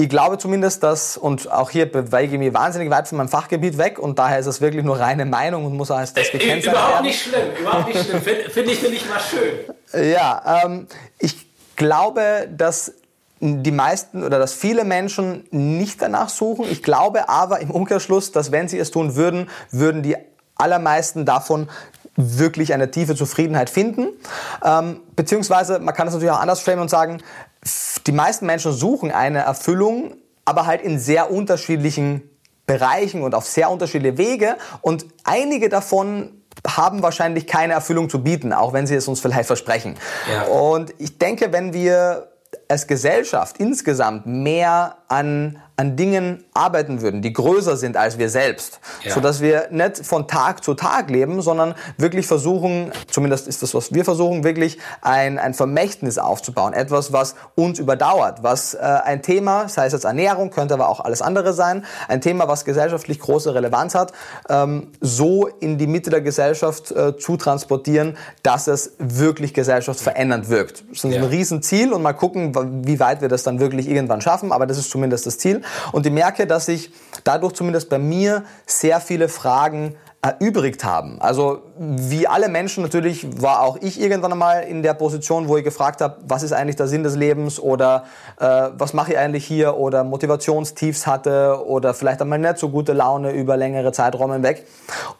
Ich glaube zumindest, dass, und auch hier bewege ich mich wahnsinnig weit von meinem Fachgebiet weg und daher ist es wirklich nur reine Meinung und muss als das äh, gekennzeichnet werden. Überhaupt nicht schlimm, überhaupt nicht schlimm. Finde find ich, find ich mal schön. Ja, ähm, ich glaube, dass die meisten oder dass viele Menschen nicht danach suchen. Ich glaube aber im Umkehrschluss, dass wenn sie es tun würden, würden die allermeisten davon wirklich eine tiefe Zufriedenheit finden. Ähm, beziehungsweise man kann es natürlich auch anders framen und sagen, die meisten Menschen suchen eine Erfüllung, aber halt in sehr unterschiedlichen Bereichen und auf sehr unterschiedliche Wege und einige davon haben wahrscheinlich keine Erfüllung zu bieten, auch wenn sie es uns vielleicht versprechen. Ja. Und ich denke, wenn wir als Gesellschaft insgesamt mehr an an Dingen arbeiten würden, die größer sind als wir selbst, ja. so dass wir nicht von Tag zu Tag leben, sondern wirklich versuchen, zumindest ist das was wir versuchen, wirklich ein ein Vermächtnis aufzubauen, etwas, was uns überdauert, was äh, ein Thema, sei es jetzt Ernährung, könnte aber auch alles andere sein, ein Thema, was gesellschaftlich große Relevanz hat, ähm, so in die Mitte der Gesellschaft äh, zu transportieren, dass es wirklich gesellschaftsverändernd wirkt. Das ist ja. ein Riesenziel und mal gucken, wie weit wir das dann wirklich irgendwann schaffen, aber das ist zumindest das Ziel. Und ich merke, dass sich dadurch zumindest bei mir sehr viele Fragen erübrigt haben. Also wie alle Menschen natürlich war auch ich irgendwann einmal in der Position, wo ich gefragt habe, was ist eigentlich der Sinn des Lebens oder äh, was mache ich eigentlich hier oder Motivationstiefs hatte oder vielleicht einmal nicht so gute Laune über längere Zeiträume weg.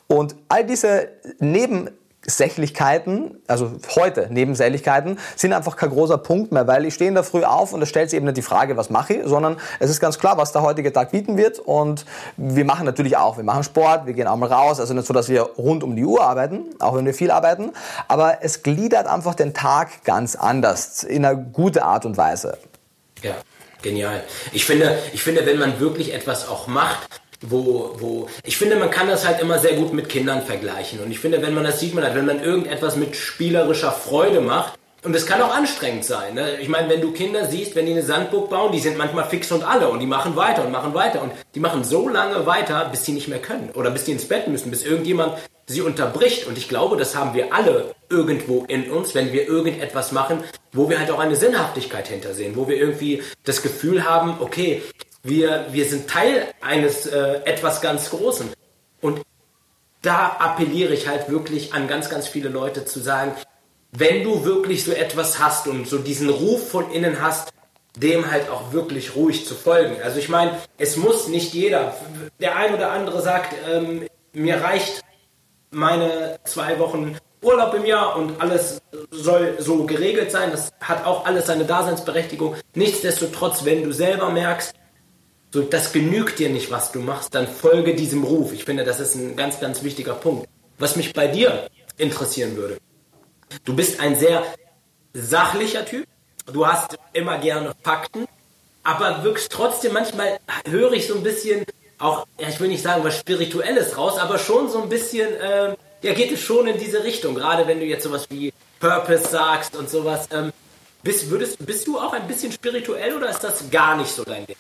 Und all diese Neben Sächlichkeiten, also heute Nebensächlichkeiten, sind einfach kein großer Punkt mehr, weil ich stehe in der Früh auf und es stellt sich eben nicht die Frage, was mache ich, sondern es ist ganz klar, was der heutige Tag bieten wird und wir machen natürlich auch, wir machen Sport, wir gehen auch mal raus, also nicht so, dass wir rund um die Uhr arbeiten, auch wenn wir viel arbeiten, aber es gliedert einfach den Tag ganz anders, in einer gute Art und Weise. Ja, genial. Ich finde, ich finde, wenn man wirklich etwas auch macht, wo, wo, ich finde, man kann das halt immer sehr gut mit Kindern vergleichen. Und ich finde, wenn man das sieht, man halt, wenn man irgendetwas mit spielerischer Freude macht, und es kann auch anstrengend sein. Ne? Ich meine, wenn du Kinder siehst, wenn die eine Sandburg bauen, die sind manchmal fix und alle und die machen weiter und machen weiter und die machen so lange weiter, bis sie nicht mehr können oder bis sie ins Bett müssen, bis irgendjemand sie unterbricht. Und ich glaube, das haben wir alle irgendwo in uns, wenn wir irgendetwas machen, wo wir halt auch eine Sinnhaftigkeit hintersehen, wo wir irgendwie das Gefühl haben, okay, wir, wir sind Teil eines äh, etwas ganz Großen. Und da appelliere ich halt wirklich an ganz, ganz viele Leute zu sagen, wenn du wirklich so etwas hast und so diesen Ruf von innen hast, dem halt auch wirklich ruhig zu folgen. Also ich meine, es muss nicht jeder. Der ein oder andere sagt, ähm, mir reicht meine zwei Wochen Urlaub im Jahr und alles soll so geregelt sein. Das hat auch alles seine Daseinsberechtigung. Nichtsdestotrotz, wenn du selber merkst, so, das genügt dir nicht, was du machst, dann folge diesem Ruf. Ich finde, das ist ein ganz, ganz wichtiger Punkt. Was mich bei dir interessieren würde. Du bist ein sehr sachlicher Typ. Du hast immer gerne Fakten, aber wirkst trotzdem manchmal, höre ich so ein bisschen auch, ja, ich will nicht sagen was Spirituelles raus, aber schon so ein bisschen, ähm, ja, geht es schon in diese Richtung. Gerade wenn du jetzt sowas wie Purpose sagst und sowas. Ähm, bist, würdest, bist du auch ein bisschen spirituell oder ist das gar nicht so dein Ding?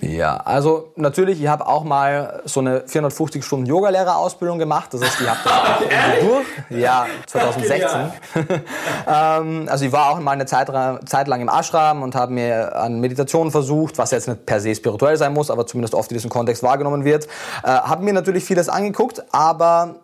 Ja, also natürlich, ich habe auch mal so eine 450 Stunden Yogalehrerausbildung gemacht. Das heißt, ich habe das durch. Ja, 2016. ähm, also ich war auch mal eine Zeit, Zeit lang im Ashram und habe mir an Meditationen versucht, was jetzt nicht per se spirituell sein muss, aber zumindest oft in diesem Kontext wahrgenommen wird. Äh, habe mir natürlich vieles angeguckt, aber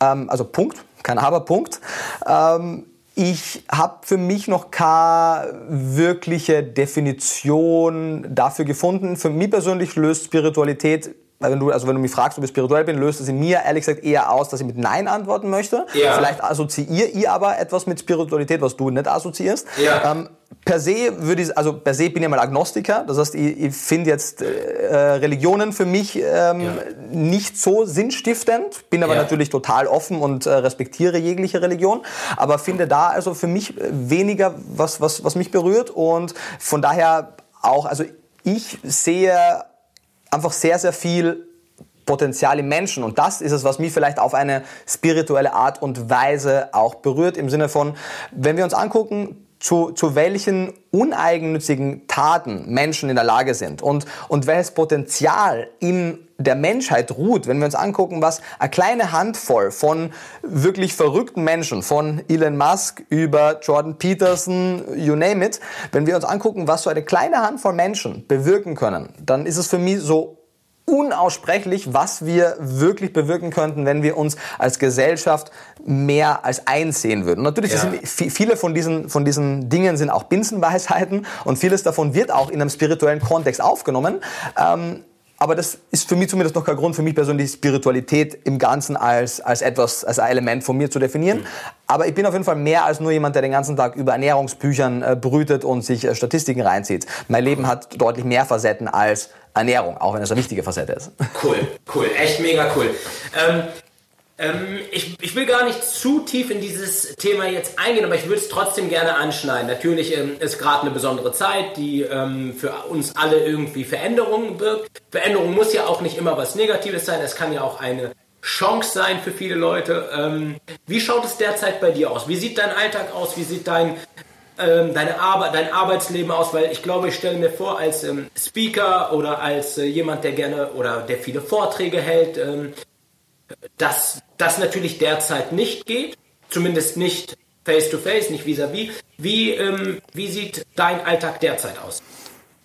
ähm, also Punkt, kein Aber Punkt. Ähm, ich habe für mich noch keine wirkliche Definition dafür gefunden. Für mich persönlich löst Spiritualität wenn du, also wenn du mich fragst, ob ich spirituell bin, löst es in mir ehrlich gesagt eher aus, dass ich mit Nein antworten möchte. Ja. Vielleicht assoziiere ich aber etwas mit Spiritualität, was du nicht assoziierst. Ja. Ähm, per se würde ich, also per se bin ich mal Agnostiker. Das heißt, ich, ich finde jetzt äh, Religionen für mich ähm, ja. nicht so sinnstiftend, bin aber ja. natürlich total offen und äh, respektiere jegliche Religion, aber finde da also für mich weniger was, was, was mich berührt und von daher auch, also ich sehe einfach sehr, sehr viel Potenzial im Menschen. Und das ist es, was mich vielleicht auf eine spirituelle Art und Weise auch berührt, im Sinne von, wenn wir uns angucken, zu, zu welchen uneigennützigen Taten Menschen in der Lage sind und, und welches Potenzial in der Menschheit ruht, wenn wir uns angucken, was eine kleine Handvoll von wirklich verrückten Menschen, von Elon Musk über Jordan Peterson, you name it, wenn wir uns angucken, was so eine kleine Handvoll Menschen bewirken können, dann ist es für mich so unaussprechlich, was wir wirklich bewirken könnten, wenn wir uns als Gesellschaft mehr als einsehen würden. Natürlich ja. sind viele von diesen, von diesen Dingen sind auch Binsenweisheiten und vieles davon wird auch in einem spirituellen Kontext aufgenommen. Ähm, aber das ist für mich zumindest noch kein Grund, für mich persönlich Spiritualität im Ganzen als, als etwas, als ein Element von mir zu definieren. Mhm. Aber ich bin auf jeden Fall mehr als nur jemand, der den ganzen Tag über Ernährungsbüchern äh, brütet und sich äh, Statistiken reinzieht. Mein Leben hat deutlich mehr Facetten als Ernährung, auch wenn es eine wichtige Facette ist. Cool, cool, echt mega cool. Ähm, ähm, ich, ich will gar nicht zu tief in dieses Thema jetzt eingehen, aber ich würde es trotzdem gerne anschneiden. Natürlich ähm, ist gerade eine besondere Zeit, die ähm, für uns alle irgendwie Veränderungen birgt. Veränderung muss ja auch nicht immer was Negatives sein, es kann ja auch eine Chance sein für viele Leute. Ähm, wie schaut es derzeit bei dir aus? Wie sieht dein Alltag aus? Wie sieht dein ähm, deine Arbeit, dein Arbeitsleben aus, weil ich glaube, ich stelle mir vor, als ähm, Speaker oder als äh, jemand, der gerne oder der viele Vorträge hält, ähm, dass das natürlich derzeit nicht geht, zumindest nicht face to face, nicht vis-à-vis. -vis. Wie, ähm, wie sieht dein Alltag derzeit aus?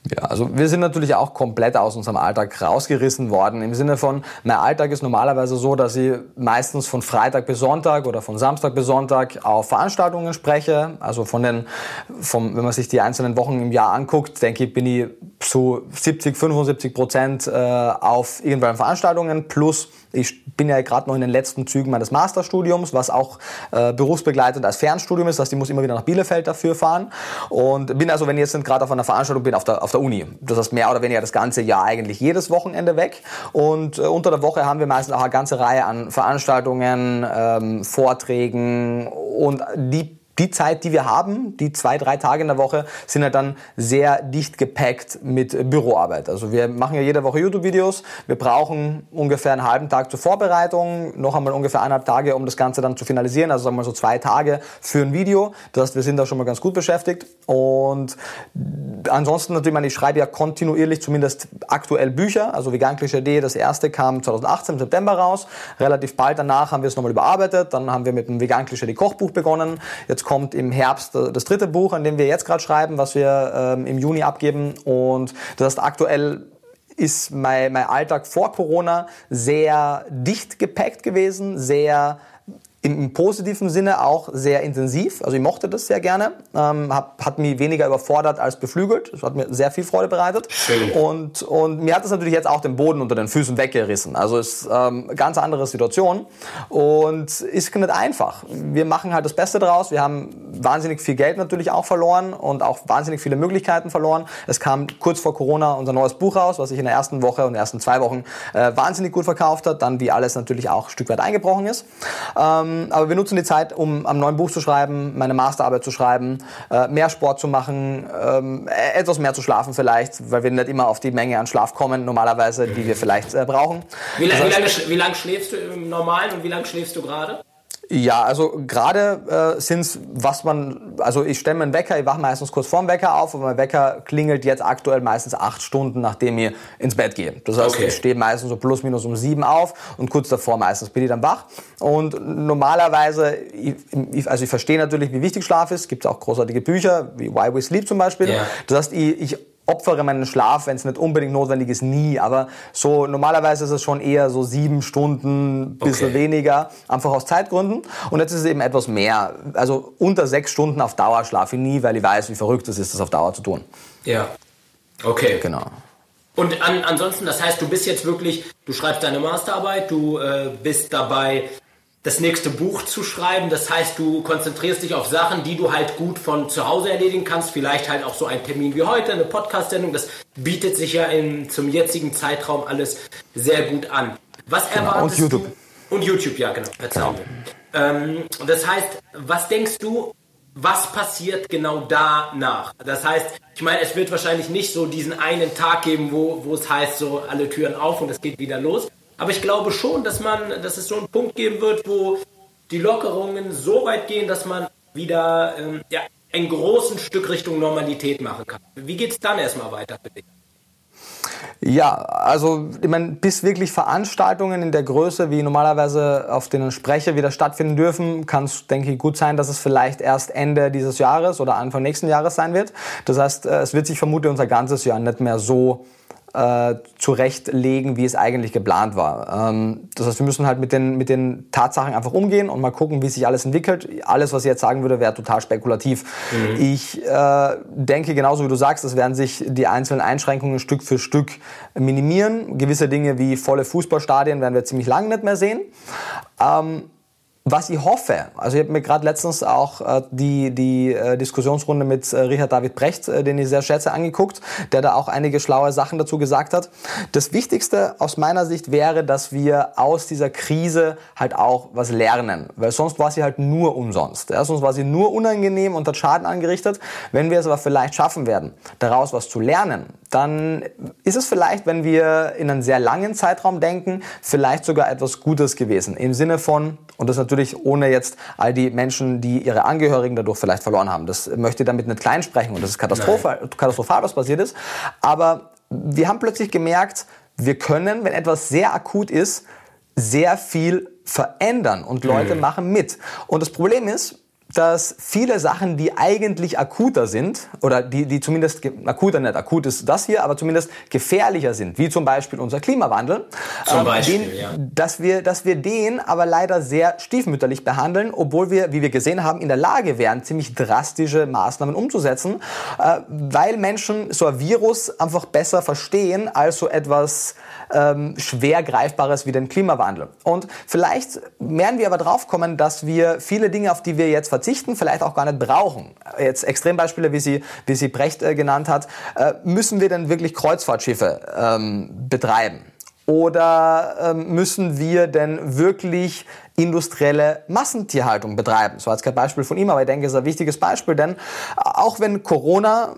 Ja, also wir sind natürlich auch komplett aus unserem Alltag rausgerissen worden. Im Sinne von, mein Alltag ist normalerweise so, dass ich meistens von Freitag bis Sonntag oder von Samstag bis Sonntag auf Veranstaltungen spreche. Also von den, vom, wenn man sich die einzelnen Wochen im Jahr anguckt, denke ich, bin ich so 70, 75 Prozent äh, auf irgendwelchen Veranstaltungen plus ich bin ja gerade noch in den letzten Zügen meines Masterstudiums, was auch äh, berufsbegleitend als Fernstudium ist. Das heißt, ich muss immer wieder nach Bielefeld dafür fahren. Und bin also, wenn ich jetzt gerade auf einer Veranstaltung bin, auf der, auf Uni. Das heißt, mehr oder weniger das ganze Jahr eigentlich jedes Wochenende weg. Und äh, unter der Woche haben wir meistens auch eine ganze Reihe an Veranstaltungen, ähm, Vorträgen und die die Zeit, die wir haben, die zwei, drei Tage in der Woche, sind halt dann sehr dicht gepackt mit Büroarbeit. Also wir machen ja jede Woche YouTube-Videos. Wir brauchen ungefähr einen halben Tag zur Vorbereitung, noch einmal ungefähr eineinhalb Tage, um das Ganze dann zu finalisieren. Also sagen wir so zwei Tage für ein Video. Das heißt, wir sind da schon mal ganz gut beschäftigt. Und ansonsten natürlich, ich, meine, ich schreibe ja kontinuierlich zumindest aktuell Bücher. Also Vegan Klischee, das erste kam 2018 im September raus. Relativ bald danach haben wir es nochmal überarbeitet. Dann haben wir mit dem Vegan Klischee Kochbuch begonnen. Jetzt kommt im Herbst das dritte Buch, an dem wir jetzt gerade schreiben, was wir ähm, im Juni abgeben. Und das heißt, aktuell ist mein, mein Alltag vor Corona sehr dicht gepackt gewesen, sehr im, positiven Sinne auch sehr intensiv. Also ich mochte das sehr gerne. Ähm, hab, hat mich weniger überfordert als beflügelt. Das hat mir sehr viel Freude bereitet. Schön. Und, und mir hat das natürlich jetzt auch den Boden unter den Füßen weggerissen. Also es ist ähm, eine ganz andere Situation und ist nicht einfach. Wir machen halt das Beste daraus. Wir haben wahnsinnig viel Geld natürlich auch verloren und auch wahnsinnig viele Möglichkeiten verloren. Es kam kurz vor Corona unser neues Buch raus, was sich in der ersten Woche und den ersten zwei Wochen äh, wahnsinnig gut verkauft hat. Dann wie alles natürlich auch ein Stück weit eingebrochen ist. Ähm, ähm, aber wir nutzen die Zeit, um am neuen Buch zu schreiben, meine Masterarbeit zu schreiben, äh, mehr Sport zu machen, ähm, e-, etwas mehr zu schlafen vielleicht, weil wir nicht immer auf die Menge an Schlaf kommen, normalerweise, die wir vielleicht äh, brauchen. Wie, wie, lange, wie lange schläfst du im Normalen und wie lange schläfst du gerade? Ja, also gerade äh, sind was man, also ich stelle mir einen Wecker, ich wache meistens kurz vorm Wecker auf, aber mein Wecker klingelt jetzt aktuell meistens acht Stunden, nachdem ich ins Bett gehe. Das heißt, okay. ich stehe meistens so plus minus um sieben auf und kurz davor meistens bin ich dann wach. Und normalerweise, ich, also ich verstehe natürlich, wie wichtig Schlaf ist. Es gibt auch großartige Bücher, wie Why We Sleep zum Beispiel. Yeah. Das heißt, ich, ich opfere meinen Schlaf, wenn es nicht unbedingt notwendig ist, nie. Aber so normalerweise ist es schon eher so sieben Stunden, bisschen okay. weniger, einfach aus Zeitgründen. Und jetzt ist es eben etwas mehr. Also unter sechs Stunden auf Dauer schlafe ich nie, weil ich weiß, wie verrückt es ist, das auf Dauer zu tun. Ja. Okay. Genau. Und an, ansonsten, das heißt, du bist jetzt wirklich, du schreibst deine Masterarbeit, du äh, bist dabei, das nächste Buch zu schreiben. Das heißt, du konzentrierst dich auf Sachen, die du halt gut von zu Hause erledigen kannst. Vielleicht halt auch so ein Termin wie heute, eine Podcast-Sendung. Das bietet sich ja in, zum jetzigen Zeitraum alles sehr gut an. Was genau. erwartest Und YouTube. Du? Und YouTube, ja, genau. Verzeihung. Genau. Ähm, das heißt, was denkst du, was passiert genau danach? Das heißt, ich meine, es wird wahrscheinlich nicht so diesen einen Tag geben, wo, wo es heißt, so alle Türen auf und es geht wieder los. Aber ich glaube schon, dass man, dass es so einen Punkt geben wird, wo die Lockerungen so weit gehen, dass man wieder ähm, ja, ein großes Stück Richtung Normalität machen kann. Wie geht es dann erstmal weiter für dich? Ja, also ich meine, bis wirklich Veranstaltungen in der Größe, wie normalerweise auf denen Sprecher wieder stattfinden dürfen, kann es, denke ich, gut sein, dass es vielleicht erst Ende dieses Jahres oder Anfang nächsten Jahres sein wird. Das heißt, äh, es wird sich vermutlich unser ganzes Jahr nicht mehr so äh, zurechtlegen, wie es eigentlich geplant war. Ähm, das heißt, wir müssen halt mit den, mit den Tatsachen einfach umgehen und mal gucken, wie sich alles entwickelt. Alles, was ich jetzt sagen würde, wäre total spekulativ. Mhm. Ich äh, denke, genauso wie du sagst, es werden sich die einzelnen Einschränkungen Stück für Stück minimieren. Gewisse Dinge wie volle Fußballstadien werden wir ziemlich lange nicht mehr sehen. Ähm, was ich hoffe, also ich habe mir gerade letztens auch äh, die, die äh, Diskussionsrunde mit äh, Richard David Brecht, äh, den ich sehr schätze, angeguckt, der da auch einige schlaue Sachen dazu gesagt hat. Das Wichtigste aus meiner Sicht wäre, dass wir aus dieser Krise halt auch was lernen, weil sonst war sie halt nur umsonst. Ja? Sonst war sie nur unangenehm und hat Schaden angerichtet. Wenn wir es aber vielleicht schaffen werden, daraus was zu lernen, dann ist es vielleicht, wenn wir in einen sehr langen Zeitraum denken, vielleicht sogar etwas Gutes gewesen. Im Sinne von, und das natürlich ohne jetzt all die Menschen, die ihre Angehörigen dadurch vielleicht verloren haben. Das möchte ich damit nicht klein sprechen und das ist katastrophal, katastrophal was passiert ist. Aber wir haben plötzlich gemerkt, wir können, wenn etwas sehr akut ist, sehr viel verändern und Leute mhm. machen mit. Und das Problem ist, dass viele Sachen, die eigentlich akuter sind, oder die, die zumindest akuter nicht akut ist das hier, aber zumindest gefährlicher sind, wie zum Beispiel unser Klimawandel, zum ähm, Beispiel, den, ja. dass, wir, dass wir den aber leider sehr stiefmütterlich behandeln, obwohl wir, wie wir gesehen haben, in der Lage wären, ziemlich drastische Maßnahmen umzusetzen, äh, weil Menschen so ein Virus einfach besser verstehen als so etwas ähm, schwer greifbares wie den Klimawandel. Und vielleicht werden wir aber drauf kommen, dass wir viele Dinge, auf die wir jetzt verzichten, vielleicht auch gar nicht brauchen. Jetzt Extrembeispiele, wie sie, wie sie Brecht äh, genannt hat. Äh, müssen wir denn wirklich Kreuzfahrtschiffe ähm, betreiben? Oder ähm, müssen wir denn wirklich industrielle Massentierhaltung betreiben? So als kein Beispiel von ihm, aber ich denke, es ist ein wichtiges Beispiel, denn auch wenn Corona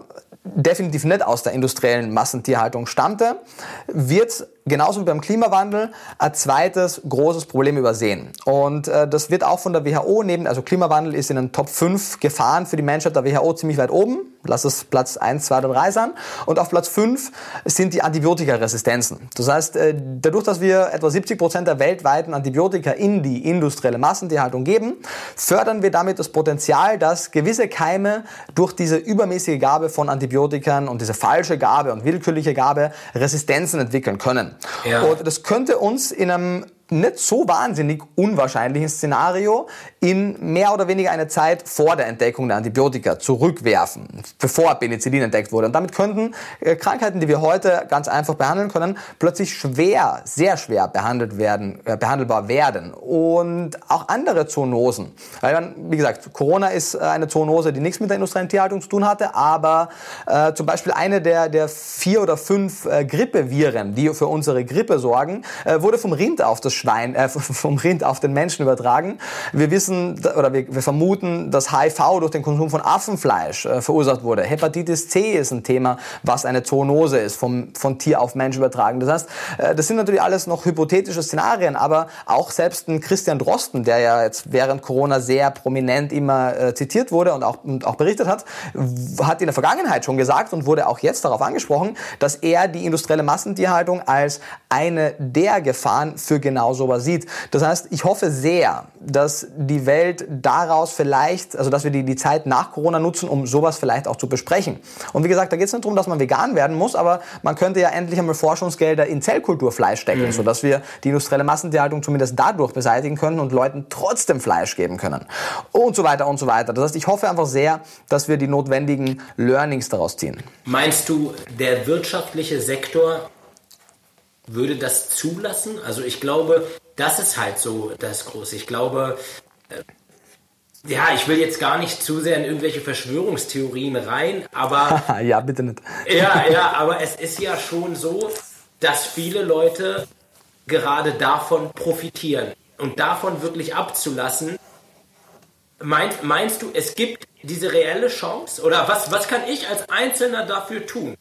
definitiv nicht aus der industriellen Massentierhaltung stammte, wird genauso wie beim Klimawandel ein zweites großes Problem übersehen. Und äh, das wird auch von der WHO neben, also Klimawandel ist in den Top 5 Gefahren für die Menschheit der WHO ziemlich weit oben. Lass es Platz 1, 2 oder 3 sein. Und auf Platz 5 sind die Antibiotikaresistenzen. Das heißt, äh, dadurch, dass wir etwa 70 Prozent der weltweiten Antibiotika in die industrielle Massentierhaltung geben, fördern wir damit das Potenzial, dass gewisse Keime durch diese übermäßige Gabe von Antibiotikern und diese falsche Gabe und willkürliche Gabe Resistenzen entwickeln können. Ja. Und das könnte uns in einem nicht so wahnsinnig unwahrscheinlichen Szenario in mehr oder weniger eine Zeit vor der Entdeckung der Antibiotika zurückwerfen, bevor Penicillin entdeckt wurde. Und damit könnten äh, Krankheiten, die wir heute ganz einfach behandeln können, plötzlich schwer, sehr schwer behandelt werden, äh, behandelbar werden. Und auch andere Zoonosen. Weil, wie gesagt, Corona ist äh, eine Zoonose, die nichts mit der industriellen Tierhaltung zu tun hatte, aber äh, zum Beispiel eine der, der vier oder fünf äh, Grippeviren, die für unsere Grippe sorgen, äh, wurde vom Rind auf das Schwein, vom Rind auf den Menschen übertragen. Wir wissen oder wir, wir vermuten, dass HIV durch den Konsum von Affenfleisch äh, verursacht wurde. Hepatitis C ist ein Thema, was eine Zoonose ist, vom, von Tier auf Mensch übertragen. Das heißt, äh, das sind natürlich alles noch hypothetische Szenarien, aber auch selbst ein Christian Drosten, der ja jetzt während Corona sehr prominent immer äh, zitiert wurde und auch, und auch berichtet hat, hat in der Vergangenheit schon gesagt und wurde auch jetzt darauf angesprochen, dass er die industrielle Massentierhaltung als eine der Gefahren für genau sowas sieht. Das heißt, ich hoffe sehr, dass die Welt daraus vielleicht, also dass wir die, die Zeit nach Corona nutzen, um sowas vielleicht auch zu besprechen. Und wie gesagt, da geht es nicht darum, dass man vegan werden muss, aber man könnte ja endlich einmal Forschungsgelder in Zellkulturfleisch stecken, mhm. sodass wir die industrielle Massentierhaltung zumindest dadurch beseitigen können und Leuten trotzdem Fleisch geben können. Und so weiter und so weiter. Das heißt, ich hoffe einfach sehr, dass wir die notwendigen Learnings daraus ziehen. Meinst du, der wirtschaftliche Sektor würde das zulassen? Also ich glaube, das ist halt so das Große. Ich glaube, ja, ich will jetzt gar nicht zu sehr in irgendwelche Verschwörungstheorien rein, aber. ja, bitte nicht. ja, ja, aber es ist ja schon so, dass viele Leute gerade davon profitieren. Und davon wirklich abzulassen, meinst, meinst du, es gibt diese reelle Chance? Oder was, was kann ich als Einzelner dafür tun?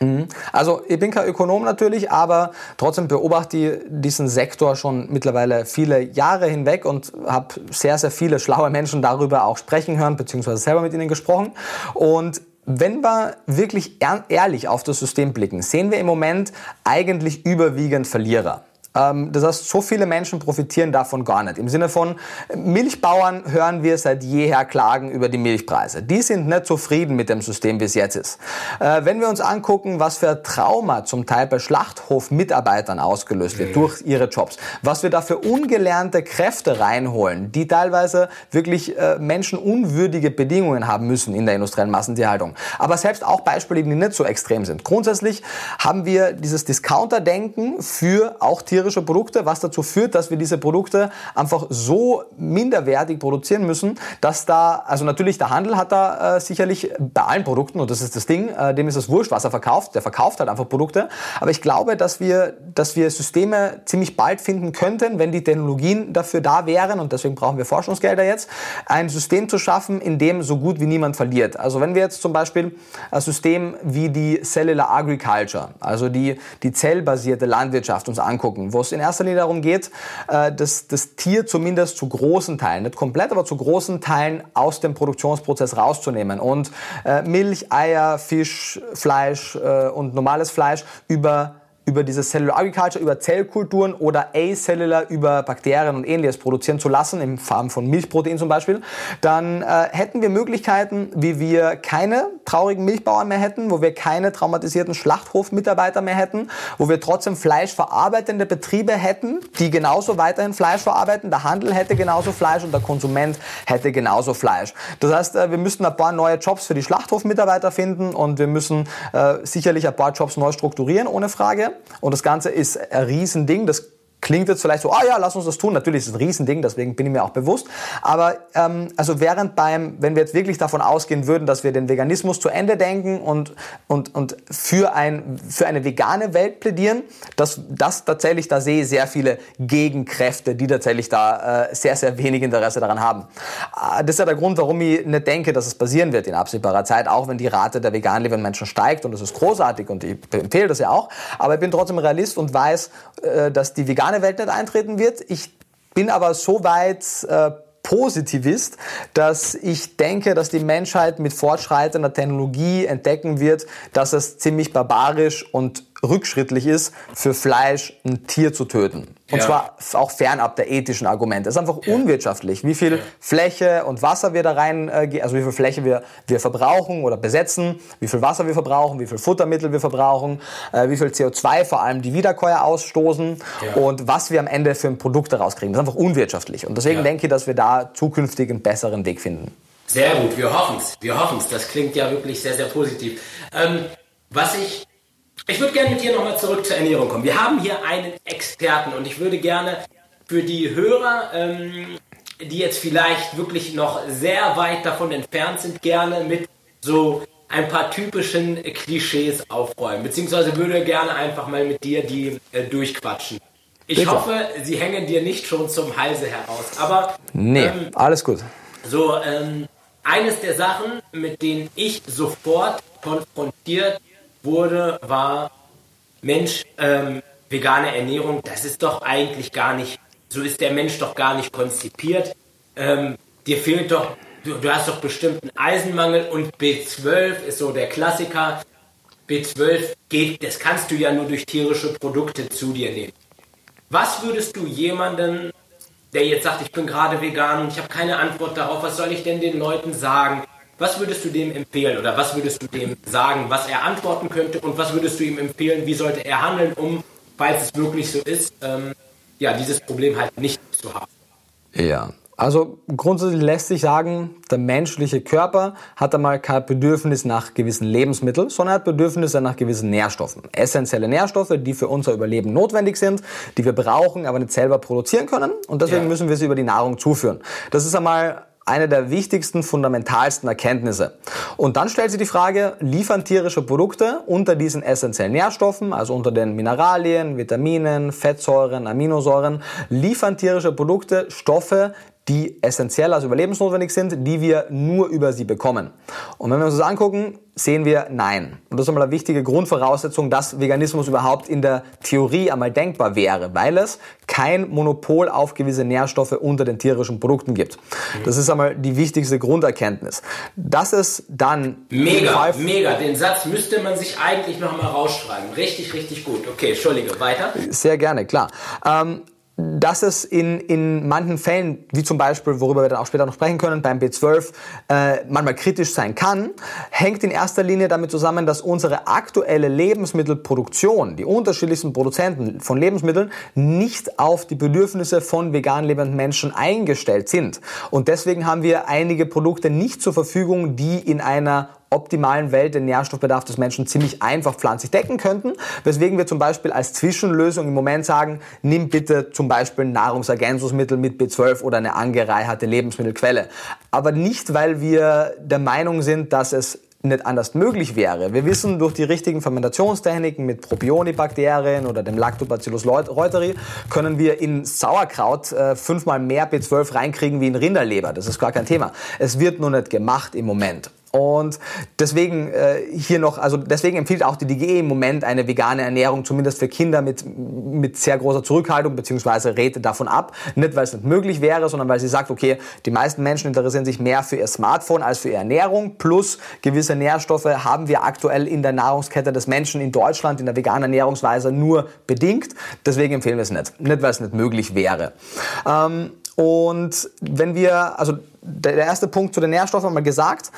Mhm. Also ich bin kein Ökonom natürlich, aber trotzdem beobachte ich diesen Sektor schon mittlerweile viele Jahre hinweg und habe sehr, sehr viele schlaue Menschen darüber auch sprechen hören, beziehungsweise selber mit ihnen gesprochen. Und wenn wir wirklich ehrlich auf das System blicken, sehen wir im Moment eigentlich überwiegend Verlierer. Ähm, das heißt, so viele Menschen profitieren davon gar nicht. Im Sinne von Milchbauern hören wir seit jeher klagen über die Milchpreise. Die sind nicht zufrieden mit dem System, wie es jetzt ist. Äh, wenn wir uns angucken, was für Trauma zum Teil bei Schlachthofmitarbeitern ausgelöst wird durch ihre Jobs, was wir da für ungelernte Kräfte reinholen, die teilweise wirklich äh, menschenunwürdige Bedingungen haben müssen in der industriellen Massentierhaltung. Aber selbst auch Beispiele, die nicht so extrem sind. Grundsätzlich haben wir dieses Discounter-Denken für auch Tiere tierische Produkte, was dazu führt, dass wir diese Produkte einfach so minderwertig produzieren müssen, dass da, also natürlich der Handel hat da äh, sicherlich bei allen Produkten, und das ist das Ding, äh, dem ist es wurscht, was er verkauft, der verkauft halt einfach Produkte, aber ich glaube, dass wir, dass wir Systeme ziemlich bald finden könnten, wenn die Technologien dafür da wären, und deswegen brauchen wir Forschungsgelder jetzt, ein System zu schaffen, in dem so gut wie niemand verliert. Also wenn wir jetzt zum Beispiel ein System wie die Cellular Agriculture, also die, die zellbasierte Landwirtschaft uns angucken, wo es in erster Linie darum geht, äh, das, das Tier zumindest zu großen Teilen, nicht komplett, aber zu großen Teilen aus dem Produktionsprozess rauszunehmen und äh, Milch, Eier, Fisch, Fleisch äh, und normales Fleisch über über diese Cellular Agriculture, über Zellkulturen oder acellular über Bakterien und ähnliches produzieren zu lassen, in Form von Milchprotein zum Beispiel, dann äh, hätten wir Möglichkeiten, wie wir keine traurigen Milchbauern mehr hätten, wo wir keine traumatisierten Schlachthofmitarbeiter mehr hätten, wo wir trotzdem fleischverarbeitende Betriebe hätten, die genauso weiterhin Fleisch verarbeiten, der Handel hätte genauso Fleisch und der Konsument hätte genauso Fleisch. Das heißt, äh, wir müssten ein paar neue Jobs für die Schlachthofmitarbeiter finden und wir müssen äh, sicherlich ein paar Jobs neu strukturieren, ohne Frage. Und das Ganze ist ein Riesending. Das Klingt jetzt vielleicht so, ah ja, lass uns das tun. Natürlich ist es ein Riesending, deswegen bin ich mir auch bewusst. Aber ähm, also während beim, wenn wir jetzt wirklich davon ausgehen würden, dass wir den Veganismus zu Ende denken und, und, und für, ein, für eine vegane Welt plädieren, dass das tatsächlich, da sehe ich sehr viele Gegenkräfte, die tatsächlich da äh, sehr, sehr wenig Interesse daran haben. Äh, das ist ja der Grund, warum ich nicht denke, dass es passieren wird in absehbarer Zeit, auch wenn die Rate der vegan lebenden Menschen steigt und das ist großartig und ich empfehle das ja auch. Aber ich bin trotzdem Realist und weiß, äh, dass die vegane vegane Welt nicht eintreten wird. Ich bin aber so weit äh, Positivist, dass ich denke, dass die Menschheit mit fortschreitender Technologie entdecken wird, dass es ziemlich barbarisch und rückschrittlich ist, für Fleisch ein Tier zu töten. Und ja. zwar auch fernab der ethischen Argumente. Es ist einfach ja. unwirtschaftlich, wie viel ja. Fläche und Wasser wir da rein, äh, also wie viel Fläche wir, wir verbrauchen oder besetzen, wie viel Wasser wir verbrauchen, wie viel Futtermittel wir verbrauchen, äh, wie viel CO2 vor allem die Wiederkäuer ausstoßen und was wir am Ende für ein Produkt daraus kriegen. Das ist einfach unwirtschaftlich. Und deswegen denke ich, dass wir da zukünftig einen besseren Weg finden. Sehr gut, wir hoffen es. Wir hoffen es. Das klingt ja wirklich sehr, sehr positiv. Ähm, was ich ich würde gerne mit dir nochmal zurück zur Ernährung kommen. Wir haben hier einen Experten und ich würde gerne für die Hörer, ähm, die jetzt vielleicht wirklich noch sehr weit davon entfernt sind, gerne mit so ein paar typischen Klischees aufräumen. Beziehungsweise würde gerne einfach mal mit dir die äh, durchquatschen. Ich Bitte. hoffe, sie hängen dir nicht schon zum Halse heraus. Aber. Nee, ähm, alles gut. So, ähm, eines der Sachen, mit denen ich sofort konfrontiert wurde, war, Mensch, ähm, vegane Ernährung, das ist doch eigentlich gar nicht, so ist der Mensch doch gar nicht konzipiert. Ähm, dir fehlt doch, du, du hast doch bestimmt einen Eisenmangel und B12 ist so der Klassiker. B12 geht, das kannst du ja nur durch tierische Produkte zu dir nehmen. Was würdest du jemanden, der jetzt sagt, ich bin gerade vegan und ich habe keine Antwort darauf, was soll ich denn den Leuten sagen? Was würdest du dem empfehlen oder was würdest du dem sagen, was er antworten könnte und was würdest du ihm empfehlen, wie sollte er handeln, um, falls es wirklich so ist, ähm, ja, dieses Problem halt nicht zu haben? Ja, also grundsätzlich lässt sich sagen, der menschliche Körper hat einmal kein Bedürfnis nach gewissen Lebensmitteln, sondern hat Bedürfnisse nach gewissen Nährstoffen. Essentielle Nährstoffe, die für unser Überleben notwendig sind, die wir brauchen, aber nicht selber produzieren können. Und deswegen ja. müssen wir sie über die Nahrung zuführen. Das ist einmal eine der wichtigsten, fundamentalsten Erkenntnisse. Und dann stellt sich die Frage, liefern tierische Produkte unter diesen essentiellen Nährstoffen, also unter den Mineralien, Vitaminen, Fettsäuren, Aminosäuren, liefern tierische Produkte Stoffe, die essentiell, also überlebensnotwendig sind, die wir nur über sie bekommen. Und wenn wir uns das angucken, sehen wir nein. Und das ist einmal eine wichtige Grundvoraussetzung, dass Veganismus überhaupt in der Theorie einmal denkbar wäre, weil es kein Monopol auf gewisse Nährstoffe unter den tierischen Produkten gibt. Das ist einmal die wichtigste Grunderkenntnis. Dass es dann... Mega, mega. Den Satz müsste man sich eigentlich noch mal rausschreiben. Richtig, richtig gut. Okay, Entschuldige, weiter. Sehr gerne, klar. Ähm, dass es in, in manchen Fällen, wie zum Beispiel, worüber wir dann auch später noch sprechen können, beim B12 äh, manchmal kritisch sein kann, hängt in erster Linie damit zusammen, dass unsere aktuelle Lebensmittelproduktion, die unterschiedlichsten Produzenten von Lebensmitteln, nicht auf die Bedürfnisse von vegan lebenden Menschen eingestellt sind. Und deswegen haben wir einige Produkte nicht zur Verfügung, die in einer optimalen Welt den Nährstoffbedarf des Menschen ziemlich einfach pflanzlich decken könnten, weswegen wir zum Beispiel als Zwischenlösung im Moment sagen, nimm bitte zum Beispiel Nahrungsergänzungsmittel mit B12 oder eine angereicherte Lebensmittelquelle. Aber nicht, weil wir der Meinung sind, dass es nicht anders möglich wäre. Wir wissen, durch die richtigen Fermentationstechniken mit Propionibakterien oder dem Lactobacillus reuteri können wir in Sauerkraut äh, fünfmal mehr B12 reinkriegen wie in Rinderleber. Das ist gar kein Thema. Es wird nur nicht gemacht im Moment. Und deswegen äh, hier noch, also deswegen empfiehlt auch die DGE im Moment eine vegane Ernährung, zumindest für Kinder mit, mit sehr großer Zurückhaltung, beziehungsweise rät davon ab. Nicht, weil es nicht möglich wäre, sondern weil sie sagt, okay, die meisten Menschen interessieren sich mehr für ihr Smartphone als für ihre Ernährung, plus gewisse Nährstoffe haben wir aktuell in der Nahrungskette des Menschen in Deutschland in der veganen Ernährungsweise nur bedingt. Deswegen empfehlen wir es nicht. Nicht, weil es nicht möglich wäre. Ähm, und wenn wir, also der erste Punkt zu den Nährstoffen wir gesagt,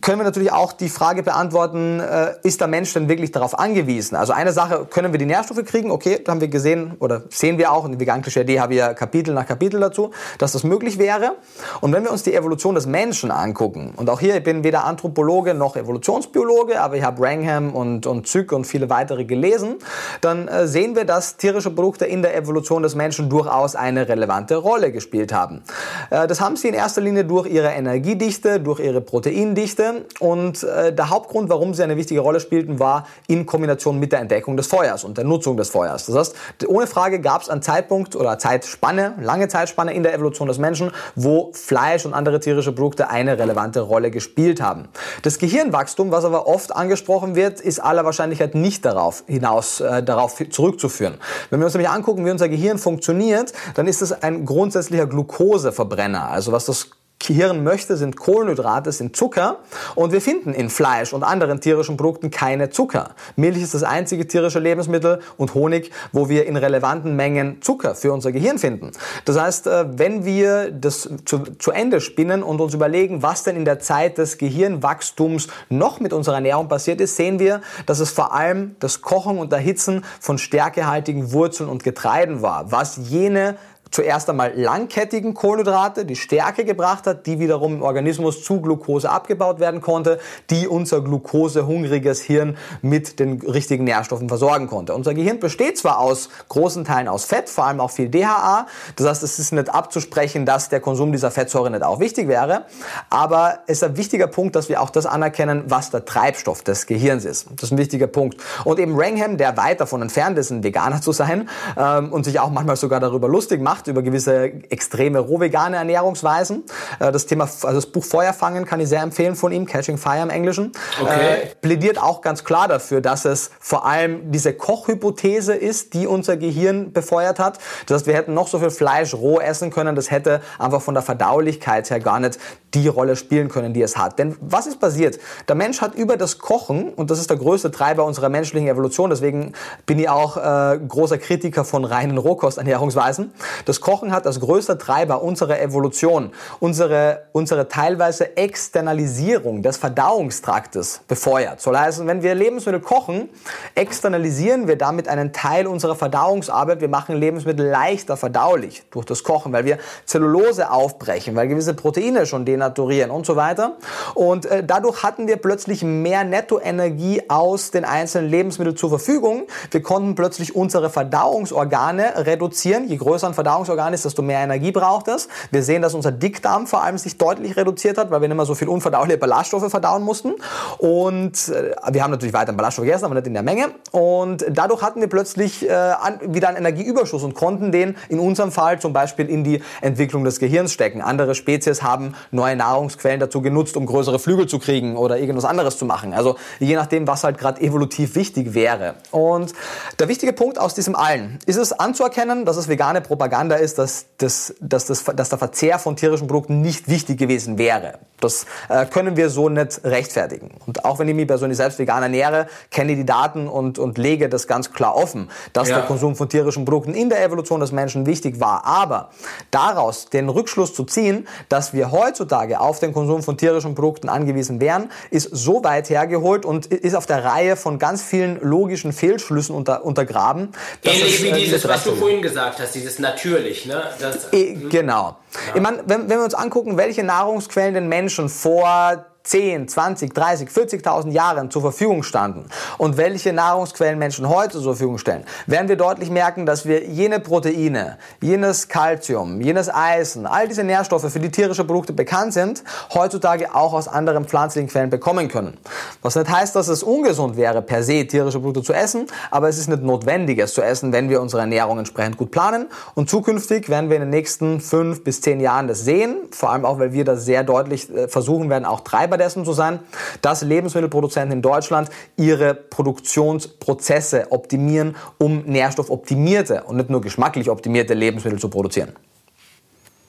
können wir natürlich auch die Frage beantworten, äh, ist der Mensch denn wirklich darauf angewiesen? Also eine Sache, können wir die Nährstoffe kriegen? Okay, da haben wir gesehen oder sehen wir auch, in der veganklische Idee haben wir Kapitel nach Kapitel dazu, dass das möglich wäre. Und wenn wir uns die Evolution des Menschen angucken, und auch hier, ich bin weder Anthropologe noch Evolutionsbiologe, aber ich habe Wrangham und, und Zück und viele weitere gelesen, dann äh, sehen wir, dass tierische Produkte in der Evolution des Menschen durchaus eine relevante Rolle gespielt haben. Äh, das haben sie in erster Ligne durch ihre Energiedichte, durch ihre Proteindichte und äh, der Hauptgrund, warum sie eine wichtige Rolle spielten, war in Kombination mit der Entdeckung des Feuers und der Nutzung des Feuers. Das heißt, ohne Frage gab es einen Zeitpunkt oder Zeitspanne, lange Zeitspanne in der Evolution des Menschen, wo Fleisch und andere tierische Produkte eine relevante Rolle gespielt haben. Das Gehirnwachstum, was aber oft angesprochen wird, ist aller Wahrscheinlichkeit nicht darauf hinaus, äh, darauf zurückzuführen. Wenn wir uns nämlich angucken, wie unser Gehirn funktioniert, dann ist es ein grundsätzlicher Glukoseverbrenner. Also was das Hirn möchte, sind Kohlenhydrate, sind Zucker und wir finden in Fleisch und anderen tierischen Produkten keine Zucker. Milch ist das einzige tierische Lebensmittel und Honig, wo wir in relevanten Mengen Zucker für unser Gehirn finden. Das heißt, äh, wenn wir das zu, zu Ende spinnen und uns überlegen, was denn in der Zeit des Gehirnwachstums noch mit unserer Ernährung passiert ist, sehen wir, dass es vor allem das Kochen und Erhitzen von stärkehaltigen Wurzeln und Getreiden war, was jene zuerst einmal langkettigen Kohlenhydrate, die Stärke gebracht hat, die wiederum im Organismus zu Glucose abgebaut werden konnte, die unser glukosehungriges Hirn mit den richtigen Nährstoffen versorgen konnte. Unser Gehirn besteht zwar aus großen Teilen aus Fett, vor allem auch viel DHA, das heißt, es ist nicht abzusprechen, dass der Konsum dieser Fettsäure nicht auch wichtig wäre, aber es ist ein wichtiger Punkt, dass wir auch das anerkennen, was der Treibstoff des Gehirns ist. Das ist ein wichtiger Punkt. Und eben Rangham, der weit davon entfernt ist, ein Veganer zu sein ähm, und sich auch manchmal sogar darüber lustig macht, über gewisse extreme rohvegane Ernährungsweisen. Äh, das Thema, also das Buch Feuerfangen kann ich sehr empfehlen von ihm, Catching Fire im Englischen. Okay. Äh, plädiert auch ganz klar dafür, dass es vor allem diese Kochhypothese ist, die unser Gehirn befeuert hat. Das heißt, wir hätten noch so viel Fleisch roh essen können, das hätte einfach von der Verdaulichkeit her gar nicht die Rolle spielen können, die es hat. Denn was ist passiert? Der Mensch hat über das Kochen, und das ist der größte Treiber unserer menschlichen Evolution, deswegen bin ich auch äh, großer Kritiker von reinen Rohkosternährungsweisen, das Kochen hat als größter Treiber unserer Evolution unsere, unsere teilweise Externalisierung des Verdauungstraktes befeuert. Soll heißen, wenn wir Lebensmittel kochen, externalisieren wir damit einen Teil unserer Verdauungsarbeit. Wir machen Lebensmittel leichter verdaulich durch das Kochen, weil wir Zellulose aufbrechen, weil gewisse Proteine schon den denaturieren und so weiter. Und äh, dadurch hatten wir plötzlich mehr Nettoenergie aus den einzelnen Lebensmitteln zur Verfügung. Wir konnten plötzlich unsere Verdauungsorgane reduzieren. Je größer ein Verdauungsorgan ist, desto mehr Energie braucht es. Wir sehen, dass unser Dickdarm vor allem sich deutlich reduziert hat, weil wir nicht mehr so viel unverdauliche Ballaststoffe verdauen mussten. Und äh, wir haben natürlich weiter Ballaststoffe gegessen, aber nicht in der Menge. Und dadurch hatten wir plötzlich äh, an, wieder einen Energieüberschuss und konnten den in unserem Fall zum Beispiel in die Entwicklung des Gehirns stecken. Andere Spezies haben neue Nahrungsquellen dazu genutzt, um größere Flügel zu kriegen oder irgendwas anderes zu machen. Also je nachdem, was halt gerade evolutiv wichtig wäre. Und der wichtige Punkt aus diesem allen ist es anzuerkennen, dass es vegane Propaganda ist, dass, das, dass, das, dass der Verzehr von tierischen Produkten nicht wichtig gewesen wäre. Das äh, können wir so nicht rechtfertigen. Und auch wenn ich mich persönlich selbst vegan ernähre, kenne ich die Daten und, und lege das ganz klar offen, dass ja. der Konsum von tierischen Produkten in der Evolution des Menschen wichtig war. Aber daraus den Rückschluss zu ziehen, dass wir heutzutage auf den Konsum von tierischen Produkten angewiesen wären, ist so weit hergeholt und ist auf der Reihe von ganz vielen logischen Fehlschlüssen unter, untergraben. Ähnlich wie äh, dieses, was du vorhin gesagt hast, dieses natürlich. Ne? Das, e, genau. Ja. Ich meine, wenn, wenn wir uns angucken, welche Nahrungsquellen den Menschen vor 10, 20, 30, 40.000 Jahren zur Verfügung standen und welche Nahrungsquellen Menschen heute zur Verfügung stellen, werden wir deutlich merken, dass wir jene Proteine, jenes Calcium, jenes Eisen, all diese Nährstoffe, für die tierische Produkte bekannt sind, heutzutage auch aus anderen pflanzlichen Quellen bekommen können. Was nicht heißt, dass es ungesund wäre, per se tierische Produkte zu essen, aber es ist nicht notwendig, es zu essen, wenn wir unsere Ernährung entsprechend gut planen. Und zukünftig werden wir in den nächsten fünf bis zehn Jahren das sehen, vor allem auch, weil wir das sehr deutlich äh, versuchen werden, auch Treiber dessen zu sein, dass Lebensmittelproduzenten in Deutschland ihre Produktionsprozesse optimieren, um nährstoffoptimierte und nicht nur geschmacklich optimierte Lebensmittel zu produzieren.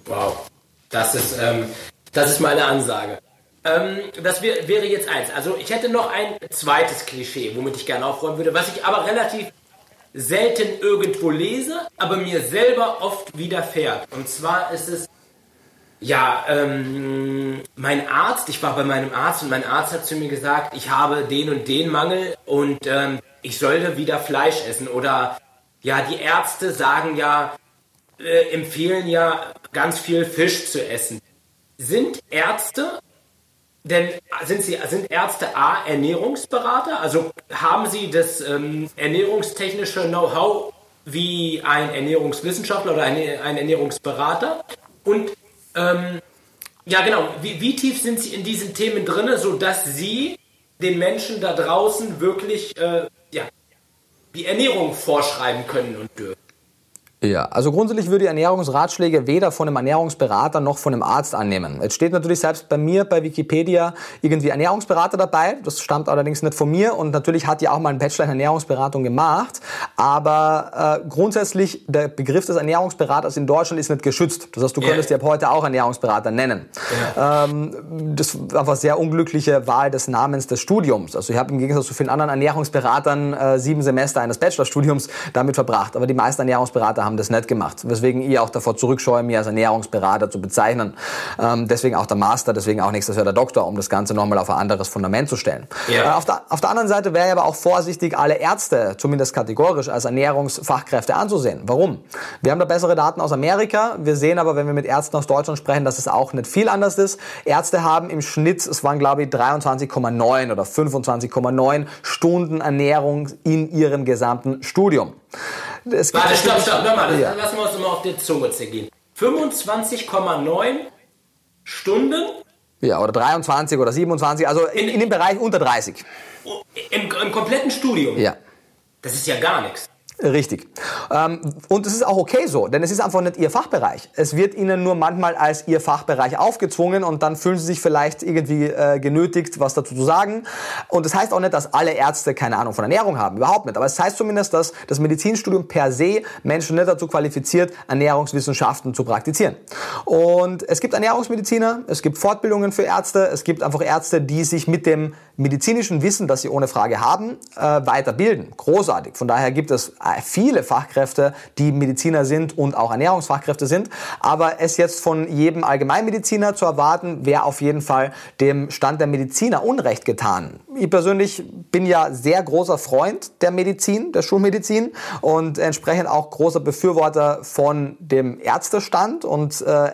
Wow, das ist, ähm, das ist meine Ansage. Ähm, das wär, wäre jetzt eins. Also ich hätte noch ein zweites Klischee, womit ich gerne aufräumen würde, was ich aber relativ selten irgendwo lese, aber mir selber oft widerfährt. Und zwar ist es ja, ähm, mein Arzt, ich war bei meinem Arzt und mein Arzt hat zu mir gesagt, ich habe den und den Mangel und ähm, ich sollte wieder Fleisch essen. Oder ja, die Ärzte sagen ja, äh, empfehlen ja ganz viel Fisch zu essen. Sind Ärzte denn sind Sie sind Ärzte A Ernährungsberater? Also haben Sie das ähm, ernährungstechnische Know-how wie ein Ernährungswissenschaftler oder ein, ein Ernährungsberater? Und ähm, ja, genau. Wie, wie, tief sind Sie in diesen Themen drin, sodass Sie den Menschen da draußen wirklich äh, ja, die Ernährung vorschreiben können und dürfen? Ja, also grundsätzlich würde ich Ernährungsratschläge weder von einem Ernährungsberater noch von einem Arzt annehmen. Jetzt steht natürlich selbst bei mir bei Wikipedia irgendwie Ernährungsberater dabei. Das stammt allerdings nicht von mir und natürlich hat die auch mal einen Bachelor in Ernährungsberatung gemacht. Aber äh, grundsätzlich der Begriff des Ernährungsberaters in Deutschland ist nicht geschützt. Das heißt, du könntest dir ab heute auch Ernährungsberater nennen. Yeah. Ähm, das war eine sehr unglückliche Wahl des Namens des Studiums. Also ich habe im Gegensatz zu vielen anderen Ernährungsberatern äh, sieben Semester eines Bachelorstudiums damit verbracht. Aber die meisten Ernährungsberater haben das nicht gemacht. Weswegen ich auch davor zurückscheue, mich als Ernährungsberater zu bezeichnen. Ähm, deswegen auch der Master, deswegen auch nächstes Jahr der Doktor, um das Ganze nochmal auf ein anderes Fundament zu stellen. Ja. Äh, auf, der, auf der anderen Seite wäre ich aber auch vorsichtig, alle Ärzte, zumindest kategorisch, als Ernährungsfachkräfte anzusehen. Warum? Wir haben da bessere Daten aus Amerika. Wir sehen aber, wenn wir mit Ärzten aus Deutschland sprechen, dass es auch nicht viel anders ist. Ärzte haben im Schnitt, es waren glaube ich 23,9 oder 25,9 Stunden Ernährung in ihrem gesamten Studium. Es Warte, stopp, stopp, nochmal, ja. lassen wir uns mal auf die Zunge zergehen. 25,9 Stunden? Ja, oder 23 oder 27, also in, in dem Bereich unter 30. Im, Im kompletten Studium? Ja. Das ist ja gar nichts. Richtig. Ähm, und es ist auch okay so, denn es ist einfach nicht Ihr Fachbereich. Es wird Ihnen nur manchmal als Ihr Fachbereich aufgezwungen und dann fühlen Sie sich vielleicht irgendwie äh, genötigt, was dazu zu sagen. Und das heißt auch nicht, dass alle Ärzte keine Ahnung von Ernährung haben, überhaupt nicht. Aber es heißt zumindest, dass das Medizinstudium per se Menschen nicht dazu qualifiziert, Ernährungswissenschaften zu praktizieren. Und es gibt Ernährungsmediziner, es gibt Fortbildungen für Ärzte, es gibt einfach Ärzte, die sich mit dem medizinischen Wissen, das sie ohne Frage haben, äh, weiterbilden. Großartig. Von daher gibt es viele Fachkräfte, die Mediziner sind und auch Ernährungsfachkräfte sind. Aber es jetzt von jedem Allgemeinmediziner zu erwarten, wäre auf jeden Fall dem Stand der Mediziner Unrecht getan. Ich persönlich bin ja sehr großer Freund der Medizin, der Schulmedizin und entsprechend auch großer Befürworter von dem Ärztestand und äh,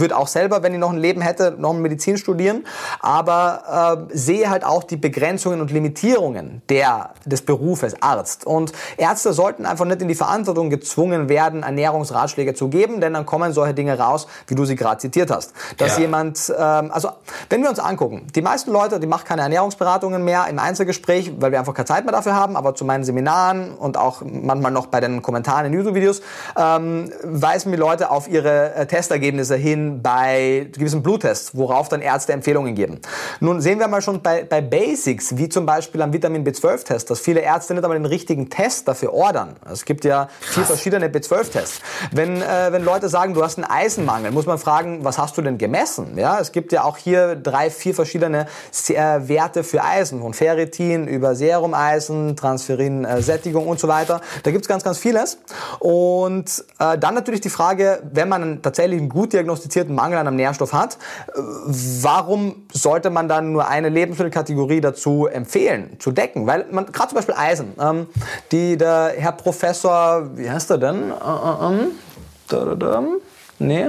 würde auch selber, wenn ich noch ein Leben hätte, noch Medizin studieren, aber äh, sehe halt auch die Begrenzungen und Limitierungen der, des Berufes Arzt. Und Ärzte sollten einfach nicht in die Verantwortung gezwungen werden, Ernährungsratschläge zu geben, denn dann kommen solche Dinge raus, wie du sie gerade zitiert hast. Dass ja. jemand, ähm, also wenn wir uns angucken, die meisten Leute, die machen keine Ernährungsberatungen mehr im Einzelgespräch, weil wir einfach keine Zeit mehr dafür haben, aber zu meinen Seminaren und auch manchmal noch bei den Kommentaren in YouTube-Videos ähm, weisen die Leute auf ihre äh, Testergebnisse hin, bei gewissen Bluttests, worauf dann Ärzte Empfehlungen geben. Nun sehen wir mal schon bei, bei Basics, wie zum Beispiel am Vitamin B12-Test, dass viele Ärzte nicht einmal den richtigen Test dafür ordern. Es gibt ja vier verschiedene B12-Tests. Wenn, äh, wenn Leute sagen, du hast einen Eisenmangel, muss man fragen, was hast du denn gemessen? Ja, es gibt ja auch hier drei, vier verschiedene äh, Werte für Eisen, von Ferritin über Serumeisen, Transferin-Sättigung und so weiter. Da gibt es ganz, ganz vieles. Und äh, dann natürlich die Frage, wenn man tatsächlich einen gut diagnostizierten diagnostizierten Mangel an einem Nährstoff hat, warum sollte man dann nur eine Lebensmittelkategorie dazu empfehlen, zu decken? Weil man, gerade zum Beispiel Eisen, ähm, die der Herr Professor, wie heißt er denn? Äh, äh, da, da, da. Nee,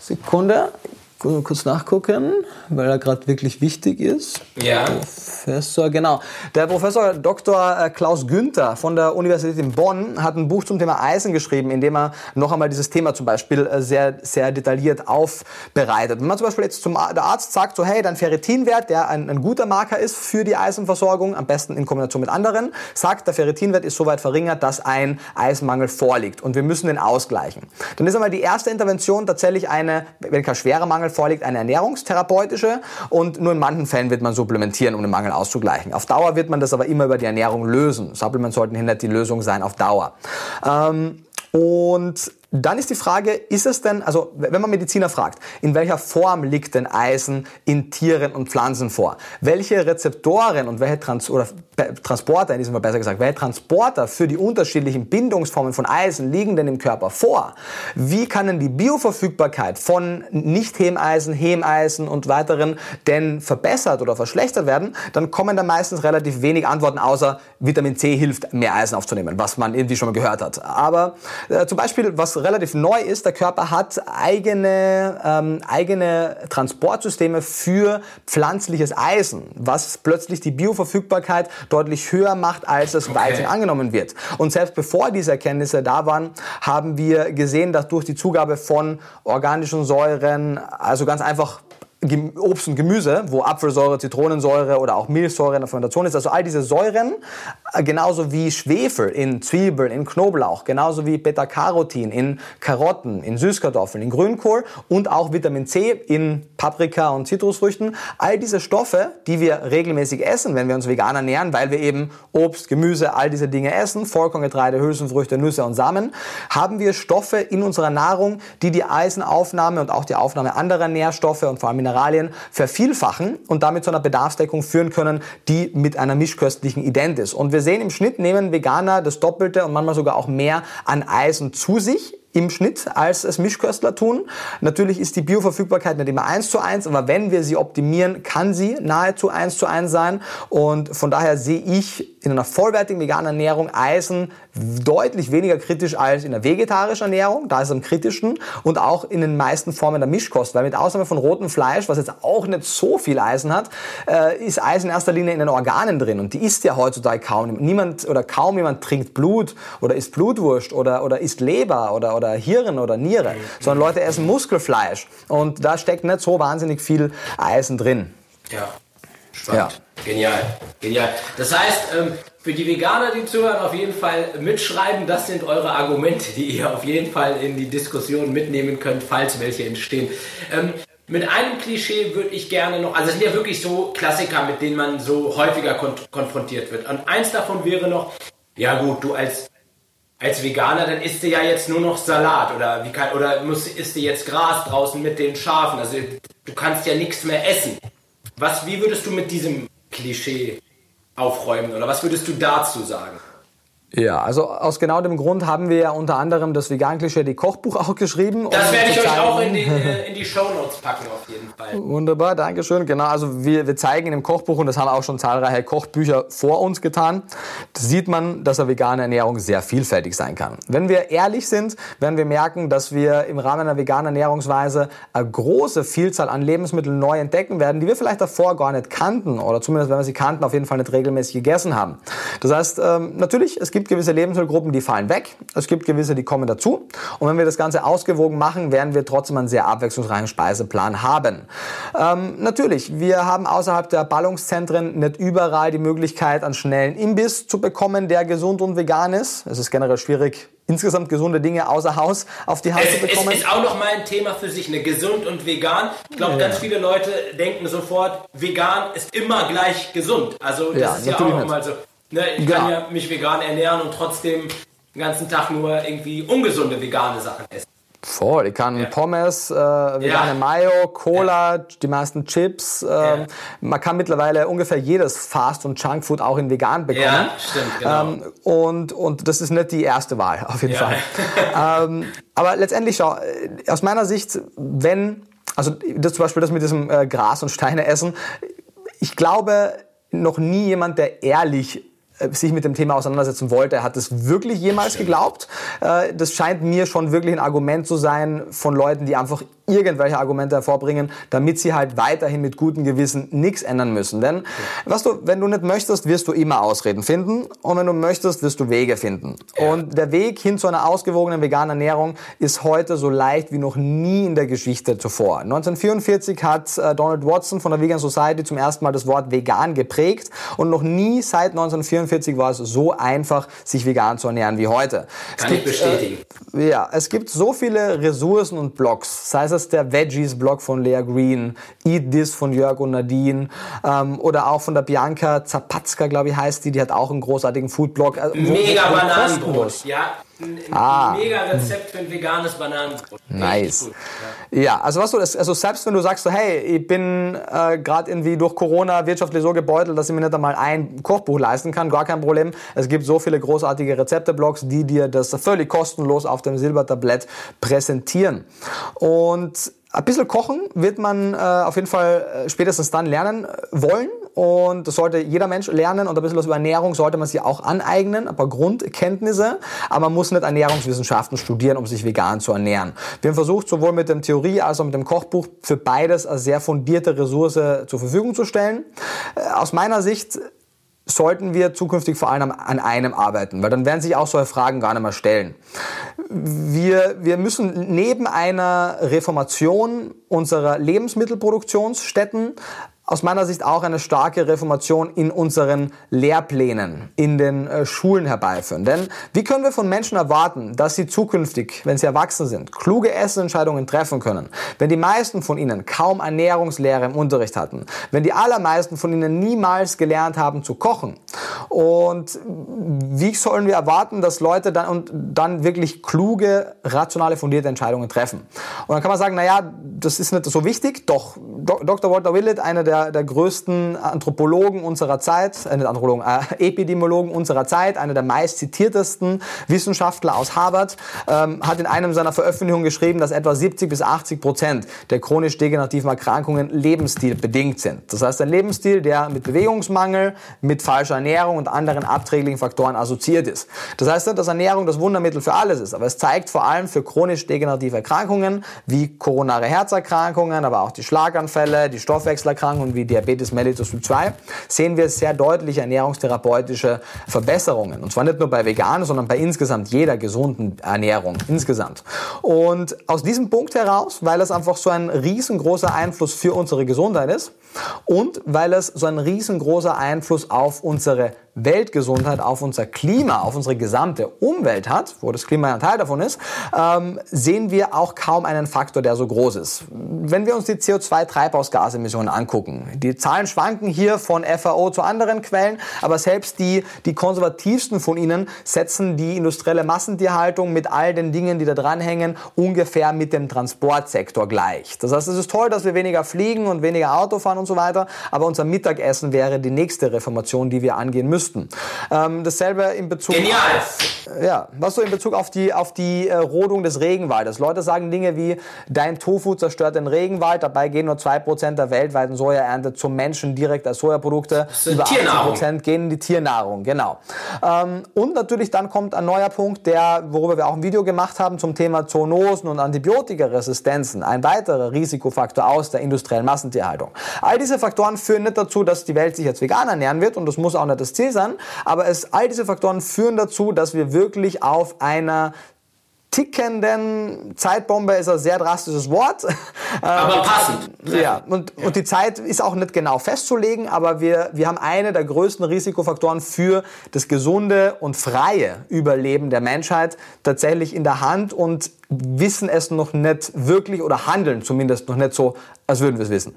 Sekunde, kurz nachgucken, weil er gerade wirklich wichtig ist. Ja. Professor, genau. Der Professor Dr. Äh, Klaus Günther von der Universität in Bonn hat ein Buch zum Thema Eisen geschrieben, in dem er noch einmal dieses Thema zum Beispiel äh, sehr, sehr detailliert aufbereitet. Wenn man zum Beispiel jetzt zum der Arzt sagt, so hey, dein Ferritinwert, der ein, ein guter Marker ist für die Eisenversorgung, am besten in Kombination mit anderen, sagt, der Ferritinwert ist so weit verringert, dass ein Eisenmangel vorliegt und wir müssen den ausgleichen. Dann ist einmal die erste Intervention tatsächlich eine, wenn kein schwerer Mangel vorliegt, eine ernährungstherapeutische und nur in manchen Fällen wird man supplementieren, um den Mangel auszugleichen. Auf Dauer wird man das aber immer über die Ernährung lösen. Supplements sollten nicht die Lösung sein auf Dauer. Ähm, und dann ist die Frage, ist es denn, also wenn man Mediziner fragt, in welcher Form liegt denn Eisen in Tieren und Pflanzen vor? Welche Rezeptoren und welche Trans oder Transporter, in diesem Fall besser gesagt, welche Transporter für die unterschiedlichen Bindungsformen von Eisen liegen denn im Körper vor? Wie kann denn die Bioverfügbarkeit von Nicht-Hemeisen, Hemeisen und weiteren denn verbessert oder verschlechtert werden? Dann kommen da meistens relativ wenig Antworten, außer Vitamin C hilft, mehr Eisen aufzunehmen, was man irgendwie schon mal gehört hat. Aber äh, zum Beispiel, was relativ neu ist, der Körper hat eigene, ähm, eigene Transportsysteme für pflanzliches Eisen, was plötzlich die Bioverfügbarkeit deutlich höher macht, als es okay. weiterhin angenommen wird. Und selbst bevor diese Erkenntnisse da waren, haben wir gesehen, dass durch die Zugabe von organischen Säuren, also ganz einfach Obst und Gemüse, wo Apfelsäure, Zitronensäure oder auch Milchsäure in der Fermentation ist. Also all diese Säuren, äh, genauso wie Schwefel in Zwiebeln, in Knoblauch, genauso wie Beta-Carotin in Karotten, in Süßkartoffeln, in Grünkohl und auch Vitamin C in Paprika und Zitrusfrüchten. All diese Stoffe, die wir regelmäßig essen, wenn wir uns vegan ernähren, weil wir eben Obst, Gemüse, all diese Dinge essen, Vollkorngetreide, Hülsenfrüchte, Nüsse und Samen, haben wir Stoffe in unserer Nahrung, die die Eisenaufnahme und auch die Aufnahme anderer Nährstoffe und vor allem Mineralien Mineralien vervielfachen und damit zu einer Bedarfsdeckung führen können, die mit einer mischköstlichen ident ist. Und wir sehen im Schnitt nehmen Veganer das Doppelte und manchmal sogar auch mehr an Eisen zu sich im Schnitt, als es Mischköstler tun. Natürlich ist die Bioverfügbarkeit nicht immer eins zu eins, aber wenn wir sie optimieren, kann sie nahezu eins zu eins sein. Und von daher sehe ich in einer vollwertigen veganen Ernährung Eisen deutlich weniger kritisch als in der vegetarischen Ernährung, da ist es am kritischsten und auch in den meisten Formen der Mischkost, weil mit Ausnahme von rotem Fleisch, was jetzt auch nicht so viel Eisen hat, äh, ist Eisen in erster Linie in den Organen drin und die isst ja heutzutage kaum niemand oder kaum jemand trinkt Blut oder isst Blutwurst oder oder isst Leber oder oder Hirn oder Niere, sondern Leute essen Muskelfleisch und da steckt nicht so wahnsinnig viel Eisen drin. Ja. Ja. Genial. Genial. Das heißt, ähm, für die Veganer, die zuhören, auf jeden Fall mitschreiben. Das sind eure Argumente, die ihr auf jeden Fall in die Diskussion mitnehmen könnt, falls welche entstehen. Ähm, mit einem Klischee würde ich gerne noch, also es sind ja wirklich so Klassiker, mit denen man so häufiger kon konfrontiert wird. Und eins davon wäre noch, ja gut, du als, als Veganer, dann isst du ja jetzt nur noch Salat oder wie kann, oder musst, isst du jetzt Gras draußen mit den Schafen. Also du kannst ja nichts mehr essen. Was, wie würdest du mit diesem Klischee aufräumen oder was würdest du dazu sagen? Ja, also aus genau dem Grund haben wir ja unter anderem das Vegan-Klischee, die Kochbuch auch geschrieben. Das werde ich euch auch in die, in die Shownotes packen auf jeden Fall. Wunderbar, Dankeschön. Genau, also wir, wir zeigen in dem Kochbuch, und das haben auch schon zahlreiche Kochbücher vor uns getan, sieht man, dass eine vegane Ernährung sehr vielfältig sein kann. Wenn wir ehrlich sind, werden wir merken, dass wir im Rahmen einer veganen Ernährungsweise eine große Vielzahl an Lebensmitteln neu entdecken werden, die wir vielleicht davor gar nicht kannten oder zumindest, wenn wir sie kannten, auf jeden Fall nicht regelmäßig gegessen haben. Das heißt, ähm, natürlich, es gibt gewisse Lebensmittelgruppen, die fallen weg. Es gibt gewisse, die kommen dazu. Und wenn wir das Ganze ausgewogen machen, werden wir trotzdem einen sehr abwechslungsreichen Speiseplan haben. Ähm, natürlich, wir haben außerhalb der Ballungszentren nicht überall die Möglichkeit, einen schnellen Imbiss zu bekommen, der gesund und vegan ist. Es ist generell schwierig, insgesamt gesunde Dinge außer Haus auf die Hand es, zu bekommen. Es ist auch noch mal ein Thema für sich, eine gesund und vegan. Ich glaube, ja. ganz viele Leute denken sofort, vegan ist immer gleich gesund. Also das ja, ist ja auch mal so. Ne, ich kann ja. ja mich vegan ernähren und trotzdem den ganzen Tag nur irgendwie ungesunde vegane Sachen essen. Voll, ich kann ja. Pommes, äh, vegane ja. Mayo, Cola, ja. die meisten Chips. Ähm, man kann mittlerweile ungefähr jedes Fast- und Junkfood auch in vegan bekommen. Ja, stimmt, genau. Ähm, und, und das ist nicht die erste Wahl, auf jeden Fall. ähm, aber letztendlich, schau, äh, aus meiner Sicht, wenn, also das zum Beispiel das mit diesem äh, Gras und Steine essen, ich glaube, noch nie jemand, der ehrlich äh, sich mit dem Thema auseinandersetzen wollte. Er hat es wirklich jemals geglaubt. Äh, das scheint mir schon wirklich ein Argument zu sein von Leuten, die einfach irgendwelche Argumente hervorbringen, damit sie halt weiterhin mit gutem Gewissen nichts ändern müssen. Denn, was du, wenn du nicht möchtest, wirst du immer Ausreden finden und wenn du möchtest, wirst du Wege finden. Ja. Und der Weg hin zu einer ausgewogenen veganen Ernährung ist heute so leicht wie noch nie in der Geschichte zuvor. 1944 hat äh, Donald Watson von der Vegan Society zum ersten Mal das Wort vegan geprägt und noch nie seit 1944 1945 war es so einfach, sich vegan zu ernähren wie heute. Kann gibt, ich bestätigen. Äh, ja, es gibt so viele Ressourcen und Blogs, sei es der Veggies-Blog von Lea Green, Eat This von Jörg und Nadine ähm, oder auch von der Bianca Zapatzka, glaube ich, heißt die, die hat auch einen großartigen Food-Blog. Äh, Mega Bananenbrot, ja. Ein, ah. mega Rezept für ein veganes Bananenbrot. Nice. Ja. ja. also was du, also selbst wenn du sagst so, hey, ich bin äh, gerade irgendwie durch Corona wirtschaftlich so gebeutelt, dass ich mir nicht einmal ein Kochbuch leisten kann, gar kein Problem. Es gibt so viele großartige Rezepteblogs, die dir das völlig kostenlos auf dem Silbertablett präsentieren. Und ein bisschen kochen wird man äh, auf jeden Fall äh, spätestens dann lernen wollen und das sollte jeder Mensch lernen und ein bisschen was über Ernährung sollte man sich auch aneignen, ein paar Grundkenntnisse, aber man muss nicht Ernährungswissenschaften studieren, um sich vegan zu ernähren. Wir haben versucht, sowohl mit dem Theorie als auch mit dem Kochbuch für beides eine sehr fundierte Ressource zur Verfügung zu stellen. Äh, aus meiner Sicht sollten wir zukünftig vor allem an einem arbeiten, weil dann werden sich auch solche Fragen gar nicht mehr stellen. Wir, wir müssen neben einer Reformation unserer Lebensmittelproduktionsstätten aus meiner Sicht auch eine starke Reformation in unseren Lehrplänen, in den äh, Schulen herbeiführen. Denn wie können wir von Menschen erwarten, dass sie zukünftig, wenn sie erwachsen sind, kluge Essensentscheidungen treffen können, wenn die meisten von ihnen kaum Ernährungslehre im Unterricht hatten, wenn die allermeisten von ihnen niemals gelernt haben zu kochen Und wie sollen wir erwarten, dass Leute dann und dann wirklich kluge, rationale, fundierte Entscheidungen treffen? Und dann kann man sagen, naja, das ist nicht so wichtig, doch Dr. Walter Willett, einer der, der größten Anthropologen unserer Zeit, äh, nicht Anthropologen, äh, Epidemiologen unserer Zeit, einer der meist zitiertesten Wissenschaftler aus Harvard, ähm, hat in einem seiner Veröffentlichungen geschrieben, dass etwa 70 bis 80 Prozent der chronisch degenerativen Erkrankungen lebensstilbedingt sind. Das heißt, ein Lebensstil, der mit Bewegungsmangel, mit falscher Ernährung und anderen abträglichen Faktoren assoziiert ist. Das heißt nicht, dass Ernährung das Wundermittel für alles ist, aber es zeigt vor allem für chronisch degenerative Erkrankungen wie koronare Herzerkrankungen, aber auch die Schlaganfälle, die Stoffwechselerkrankungen wie Diabetes mellitus Typ 2, sehen wir sehr deutliche ernährungstherapeutische Verbesserungen. Und zwar nicht nur bei Veganen, sondern bei insgesamt jeder gesunden Ernährung insgesamt. Und aus diesem Punkt heraus, weil es einfach so ein riesengroßer Einfluss für unsere Gesundheit ist und weil es so ein riesengroßer Einfluss auf unsere Weltgesundheit, auf unser Klima, auf unsere gesamte Umwelt hat, wo das Klima ein Teil davon ist, ähm, sehen wir auch kaum einen Faktor, der so groß ist. Wenn wir uns die CO2-Treibhausgasemissionen angucken, die Zahlen schwanken hier von FAO zu anderen Quellen, aber selbst die, die konservativsten von ihnen setzen die industrielle Massentierhaltung mit all den Dingen, die da dranhängen, ungefähr mit dem Transportsektor gleich. Das heißt, es ist toll, dass wir weniger fliegen und weniger Auto fahren und so weiter, aber unser Mittagessen wäre die nächste Reformation, die wir angehen müssten. Ähm, dasselbe in Bezug Genial. auf ja, was so in Bezug auf die auf die äh, Rodung des Regenwaldes. Leute sagen Dinge wie dein Tofu zerstört den Regenwald, dabei gehen nur 2% der weltweiten Sojaernte zum Menschen direkt als Sojaprodukte. Über 80% gehen in die Tiernahrung, genau. Ähm, und natürlich dann kommt ein neuer Punkt, der worüber wir auch ein Video gemacht haben zum Thema Zoonosen und Antibiotikaresistenzen, ein weiterer Risikofaktor aus der industriellen Massentierhaltung. All diese Faktoren führen nicht dazu, dass die Welt sich jetzt vegan ernähren wird und das muss auch nicht das Ziel sein, aber es, all diese Faktoren führen dazu, dass wir wirklich auf einer tickenden Zeitbombe ist ein sehr drastisches Wort. Aber passend. Ja, und, ja. und die Zeit ist auch nicht genau festzulegen, aber wir, wir haben eine der größten Risikofaktoren für das gesunde und freie Überleben der Menschheit tatsächlich in der Hand und wissen es noch nicht wirklich oder handeln zumindest noch nicht so, als würden wir es wissen.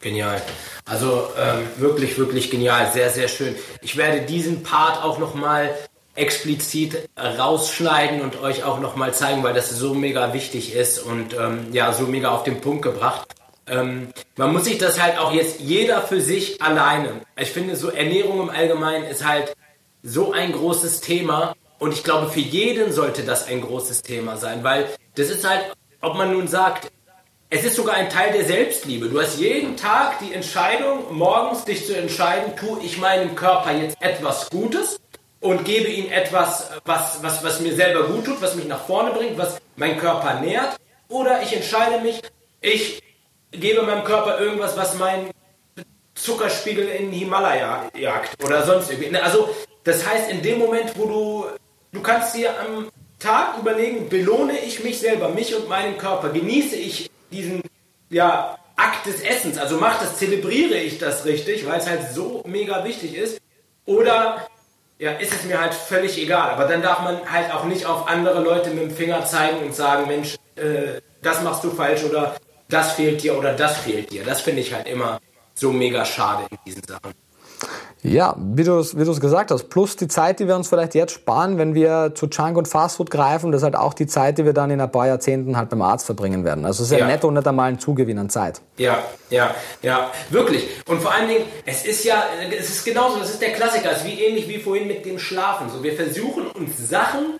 Genial. Also ähm, wirklich, wirklich genial. Sehr, sehr schön. Ich werde diesen Part auch nochmal explizit rausschneiden und euch auch nochmal zeigen, weil das so mega wichtig ist und ähm, ja, so mega auf den Punkt gebracht. Ähm, man muss sich das halt auch jetzt jeder für sich alleine. Ich finde, so Ernährung im Allgemeinen ist halt so ein großes Thema und ich glaube, für jeden sollte das ein großes Thema sein, weil das ist halt, ob man nun sagt, es ist sogar ein Teil der Selbstliebe. Du hast jeden Tag die Entscheidung, morgens dich zu entscheiden, tue ich meinem Körper jetzt etwas Gutes und gebe ihm etwas, was, was, was mir selber gut tut, was mich nach vorne bringt, was meinen Körper nährt. Oder ich entscheide mich, ich gebe meinem Körper irgendwas, was meinen Zuckerspiegel in Himalaya jagt oder sonst irgendwie. Also das heißt, in dem Moment, wo du, du kannst dir am Tag überlegen, belohne ich mich selber, mich und meinen Körper, genieße ich diesen ja, Akt des Essens, also macht das, zelebriere ich das richtig, weil es halt so mega wichtig ist, oder ja, ist es mir halt völlig egal. Aber dann darf man halt auch nicht auf andere Leute mit dem Finger zeigen und sagen, Mensch, äh, das machst du falsch oder das fehlt dir oder das fehlt dir. Das finde ich halt immer so mega schade in diesen Sachen. Ja, wie du es wie gesagt hast, plus die Zeit, die wir uns vielleicht jetzt sparen, wenn wir zu Junk und Fastfood greifen, das ist halt auch die Zeit, die wir dann in ein paar Jahrzehnten halt beim Arzt verbringen werden. Also es ist ja, ja netto nicht einmal ein Zugewinn an Zeit. Ja, ja, ja, wirklich. Und vor allen Dingen, es ist ja, es ist genauso, das ist der Klassiker, es ist wie ähnlich wie vorhin mit dem Schlafen. So, wir versuchen uns Sachen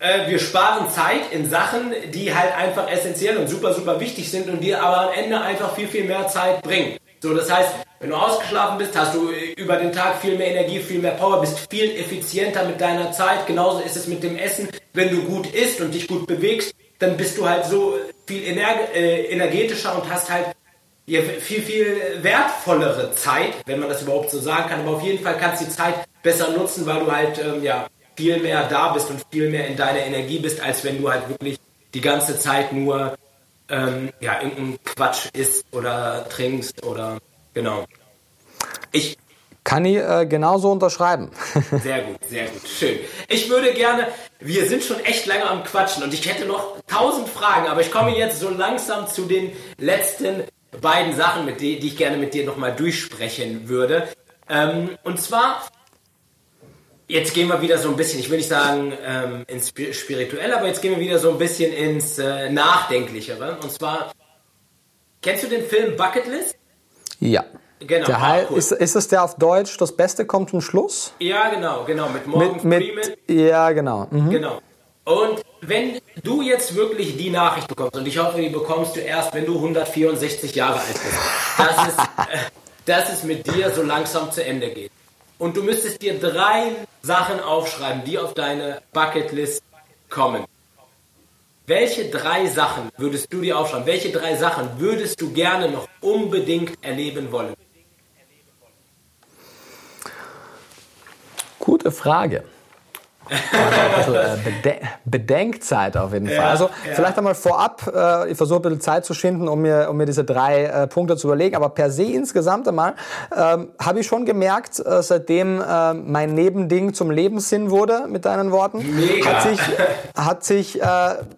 äh, wir sparen Zeit in Sachen, die halt einfach essentiell und super, super wichtig sind und die aber am Ende einfach viel, viel mehr Zeit bringen. So, das heißt, wenn du ausgeschlafen bist, hast du über den Tag viel mehr Energie, viel mehr Power, bist viel effizienter mit deiner Zeit. Genauso ist es mit dem Essen. Wenn du gut isst und dich gut bewegst, dann bist du halt so viel ener äh, energetischer und hast halt viel, viel wertvollere Zeit, wenn man das überhaupt so sagen kann. Aber auf jeden Fall kannst du die Zeit besser nutzen, weil du halt ähm, ja, viel mehr da bist und viel mehr in deiner Energie bist, als wenn du halt wirklich die ganze Zeit nur ähm, ja, irgendein Quatsch isst oder trinkst oder genau. Ich kann ich äh, genauso unterschreiben. sehr gut, sehr gut, schön. Ich würde gerne, wir sind schon echt lange am Quatschen und ich hätte noch tausend Fragen, aber ich komme jetzt so langsam zu den letzten beiden Sachen, mit die, die ich gerne mit dir nochmal durchsprechen würde. Ähm, und zwar Jetzt gehen wir wieder so ein bisschen, ich will nicht sagen ähm, ins Spirituelle, aber jetzt gehen wir wieder so ein bisschen ins äh, Nachdenklichere. Und zwar, kennst du den Film Bucketlist? Ja. Genau. Der ah, cool. ist, ist es der auf Deutsch, das Beste kommt zum Schluss? Ja, genau, genau, mit Morgan mit, Freeman. Ja, genau. Mhm. Genau. Und wenn du jetzt wirklich die Nachricht bekommst, und ich hoffe, die bekommst du erst, wenn du 164 Jahre alt bist, dass es, äh, dass es mit dir so langsam zu Ende geht. Und du müsstest dir drei Sachen aufschreiben, die auf deine Bucketlist kommen. Welche drei Sachen würdest du dir aufschreiben? Welche drei Sachen würdest du gerne noch unbedingt erleben wollen? Gute Frage. Also äh, Bedenkzeit auf jeden Fall. Ja, also ja. vielleicht einmal vorab, äh, ich versuche ein bisschen Zeit zu schinden, um mir, um mir diese drei äh, Punkte zu überlegen, aber per se insgesamt einmal ähm, habe ich schon gemerkt, äh, seitdem äh, mein Nebending zum Lebenssinn wurde, mit deinen Worten, Mega. hat sich, hat sich äh,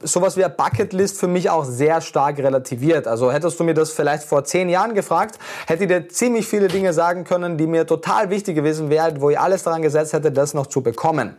sowas wie eine Bucketlist für mich auch sehr stark relativiert. Also hättest du mir das vielleicht vor zehn Jahren gefragt, hätte ich dir ziemlich viele Dinge sagen können, die mir total wichtig gewesen wären, wo ich alles daran gesetzt hätte, das noch zu bekommen.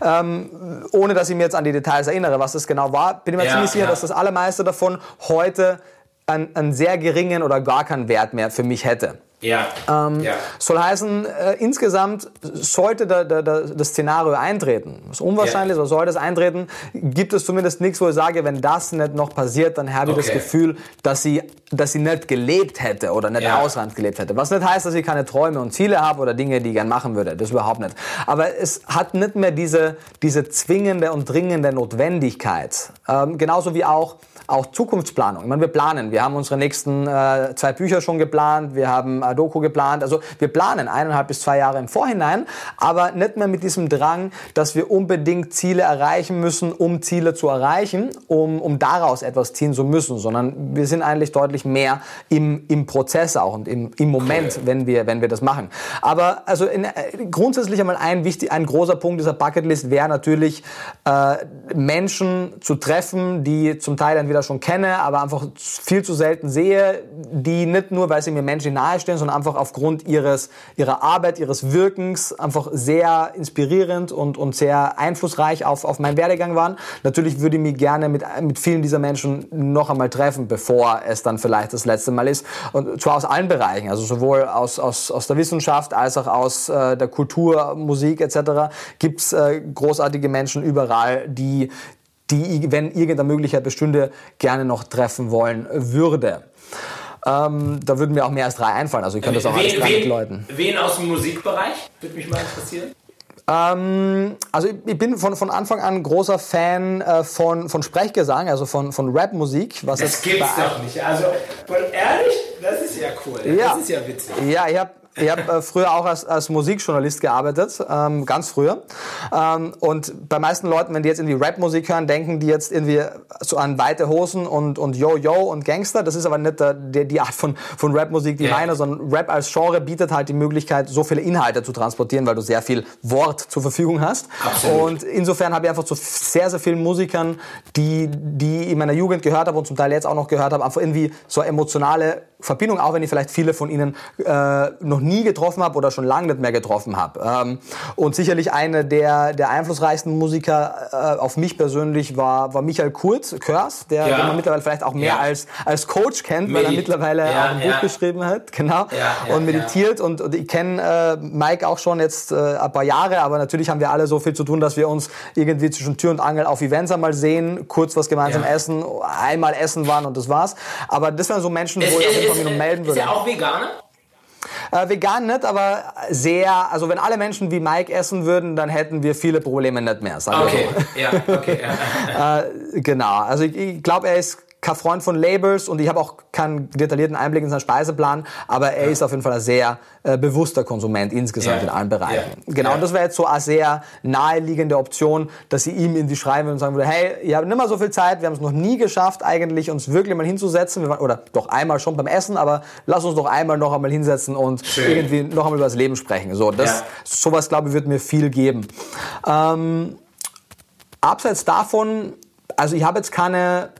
Ähm, ohne dass ich mir jetzt an die Details erinnere, was das genau war, bin ich mir ja, ziemlich sicher, ja. dass das allermeiste davon heute einen, einen sehr geringen oder gar keinen Wert mehr für mich hätte. Ja. Ähm, ja. Soll heißen, äh, insgesamt sollte da, da, da, das Szenario eintreten. Ist unwahrscheinlich, ja. so soll das eintreten, gibt es zumindest nichts, wo ich sage, wenn das nicht noch passiert, dann habe ich okay. das Gefühl, dass sie, dass sie nicht gelebt hätte oder nicht ja. ausreichend gelebt hätte. Was nicht heißt, dass ich keine Träume und Ziele habe oder Dinge, die ich gern machen würde. Das überhaupt nicht. Aber es hat nicht mehr diese, diese zwingende und dringende Notwendigkeit. Ähm, genauso wie auch auch Zukunftsplanung. Ich meine, wir planen. Wir haben unsere nächsten äh, zwei Bücher schon geplant. Wir haben äh, Doku geplant. Also wir planen eineinhalb bis zwei Jahre im Vorhinein, aber nicht mehr mit diesem Drang, dass wir unbedingt Ziele erreichen müssen, um Ziele zu erreichen, um, um daraus etwas ziehen zu müssen, sondern wir sind eigentlich deutlich mehr im, im Prozess auch und im, im Moment, cool. wenn wir, wenn wir das machen. Aber also in, äh, grundsätzlich einmal ein wichtig, ein großer Punkt dieser Bucketlist wäre natürlich äh, Menschen zu treffen, die zum Teil entweder entweder schon kenne, aber einfach viel zu selten sehe, die nicht nur, weil sie mir Menschen nahestehen, sondern einfach aufgrund ihres, ihrer Arbeit, ihres Wirkens einfach sehr inspirierend und, und sehr einflussreich auf, auf meinen Werdegang waren. Natürlich würde ich mich gerne mit, mit vielen dieser Menschen noch einmal treffen, bevor es dann vielleicht das letzte Mal ist. Und zwar aus allen Bereichen, also sowohl aus, aus, aus der Wissenschaft als auch aus äh, der Kultur, Musik etc. gibt es äh, großartige Menschen überall, die, die, wenn irgendeine Möglichkeit bestünde, gerne noch treffen wollen würde. Ähm, da würden mir auch mehr als drei einfallen. Also ich könnte das auch alles wen, Leuten. Wen aus dem Musikbereich? Würde mich mal interessieren. Ähm, also ich bin von, von Anfang an großer Fan äh, von, von Sprechgesang, also von, von Rapmusik. Was das gibt's doch nicht. Also ehrlich, das ist ja cool. Ja. Das ist ja witzig. Ja, ich habe ich habe äh, früher auch als, als Musikjournalist gearbeitet, ähm, ganz früher. Ähm, und bei meisten Leuten, wenn die jetzt irgendwie Rapmusik hören, denken die jetzt irgendwie so an weite Hosen und, und Yo-Yo und Gangster. Das ist aber nicht der, die Art von, von Rapmusik, die yeah. meine, sondern Rap als Genre bietet halt die Möglichkeit, so viele Inhalte zu transportieren, weil du sehr viel Wort zur Verfügung hast. Absolut. Und insofern habe ich einfach zu sehr, sehr vielen Musikern, die, die in meiner Jugend gehört habe und zum Teil jetzt auch noch gehört habe, einfach irgendwie so emotionale Verbindung, auch wenn ich vielleicht viele von ihnen äh, noch nie getroffen habe oder schon lange nicht mehr getroffen habe. Ähm, und sicherlich eine der, der einflussreichsten Musiker äh, auf mich persönlich war, war Michael Kurz, Körs, der ja. den man mittlerweile vielleicht auch mehr ja. als, als Coach kennt, weil er mittlerweile ja, auch ein Buch geschrieben hat, genau, und meditiert. Und, und ich kenne äh, Mike auch schon jetzt äh, ein paar Jahre, aber natürlich haben wir alle so viel zu tun, dass wir uns irgendwie zwischen Tür und Angel auf Events einmal sehen, kurz was gemeinsam essen, einmal essen waren und das war's. Aber das waren so Menschen, wo ich auf jeden Fall mich noch melden würde. Ist er auch Veganer? Äh, vegan nicht, aber sehr, also wenn alle Menschen wie Mike essen würden, dann hätten wir viele Probleme nicht mehr. okay, ja, okay. Ja. äh, genau, also ich, ich glaube, er ist kein Freund von Labels und ich habe auch keinen detaillierten Einblick in seinen Speiseplan, aber er ja. ist auf jeden Fall ein sehr äh, bewusster Konsument insgesamt ja. in allen Bereichen. Ja. Genau, und das wäre jetzt so eine sehr naheliegende Option, dass sie ihm in die schreiben und sagen würde, hey, ihr habt nicht mehr so viel Zeit, wir haben es noch nie geschafft, eigentlich uns wirklich mal hinzusetzen, waren, oder doch einmal schon beim Essen, aber lass uns doch einmal noch einmal hinsetzen und Schön. irgendwie noch einmal über das Leben sprechen. So, das, sowas, glaube ich, wird mir viel geben. Ähm, abseits davon, also ich habe jetzt keine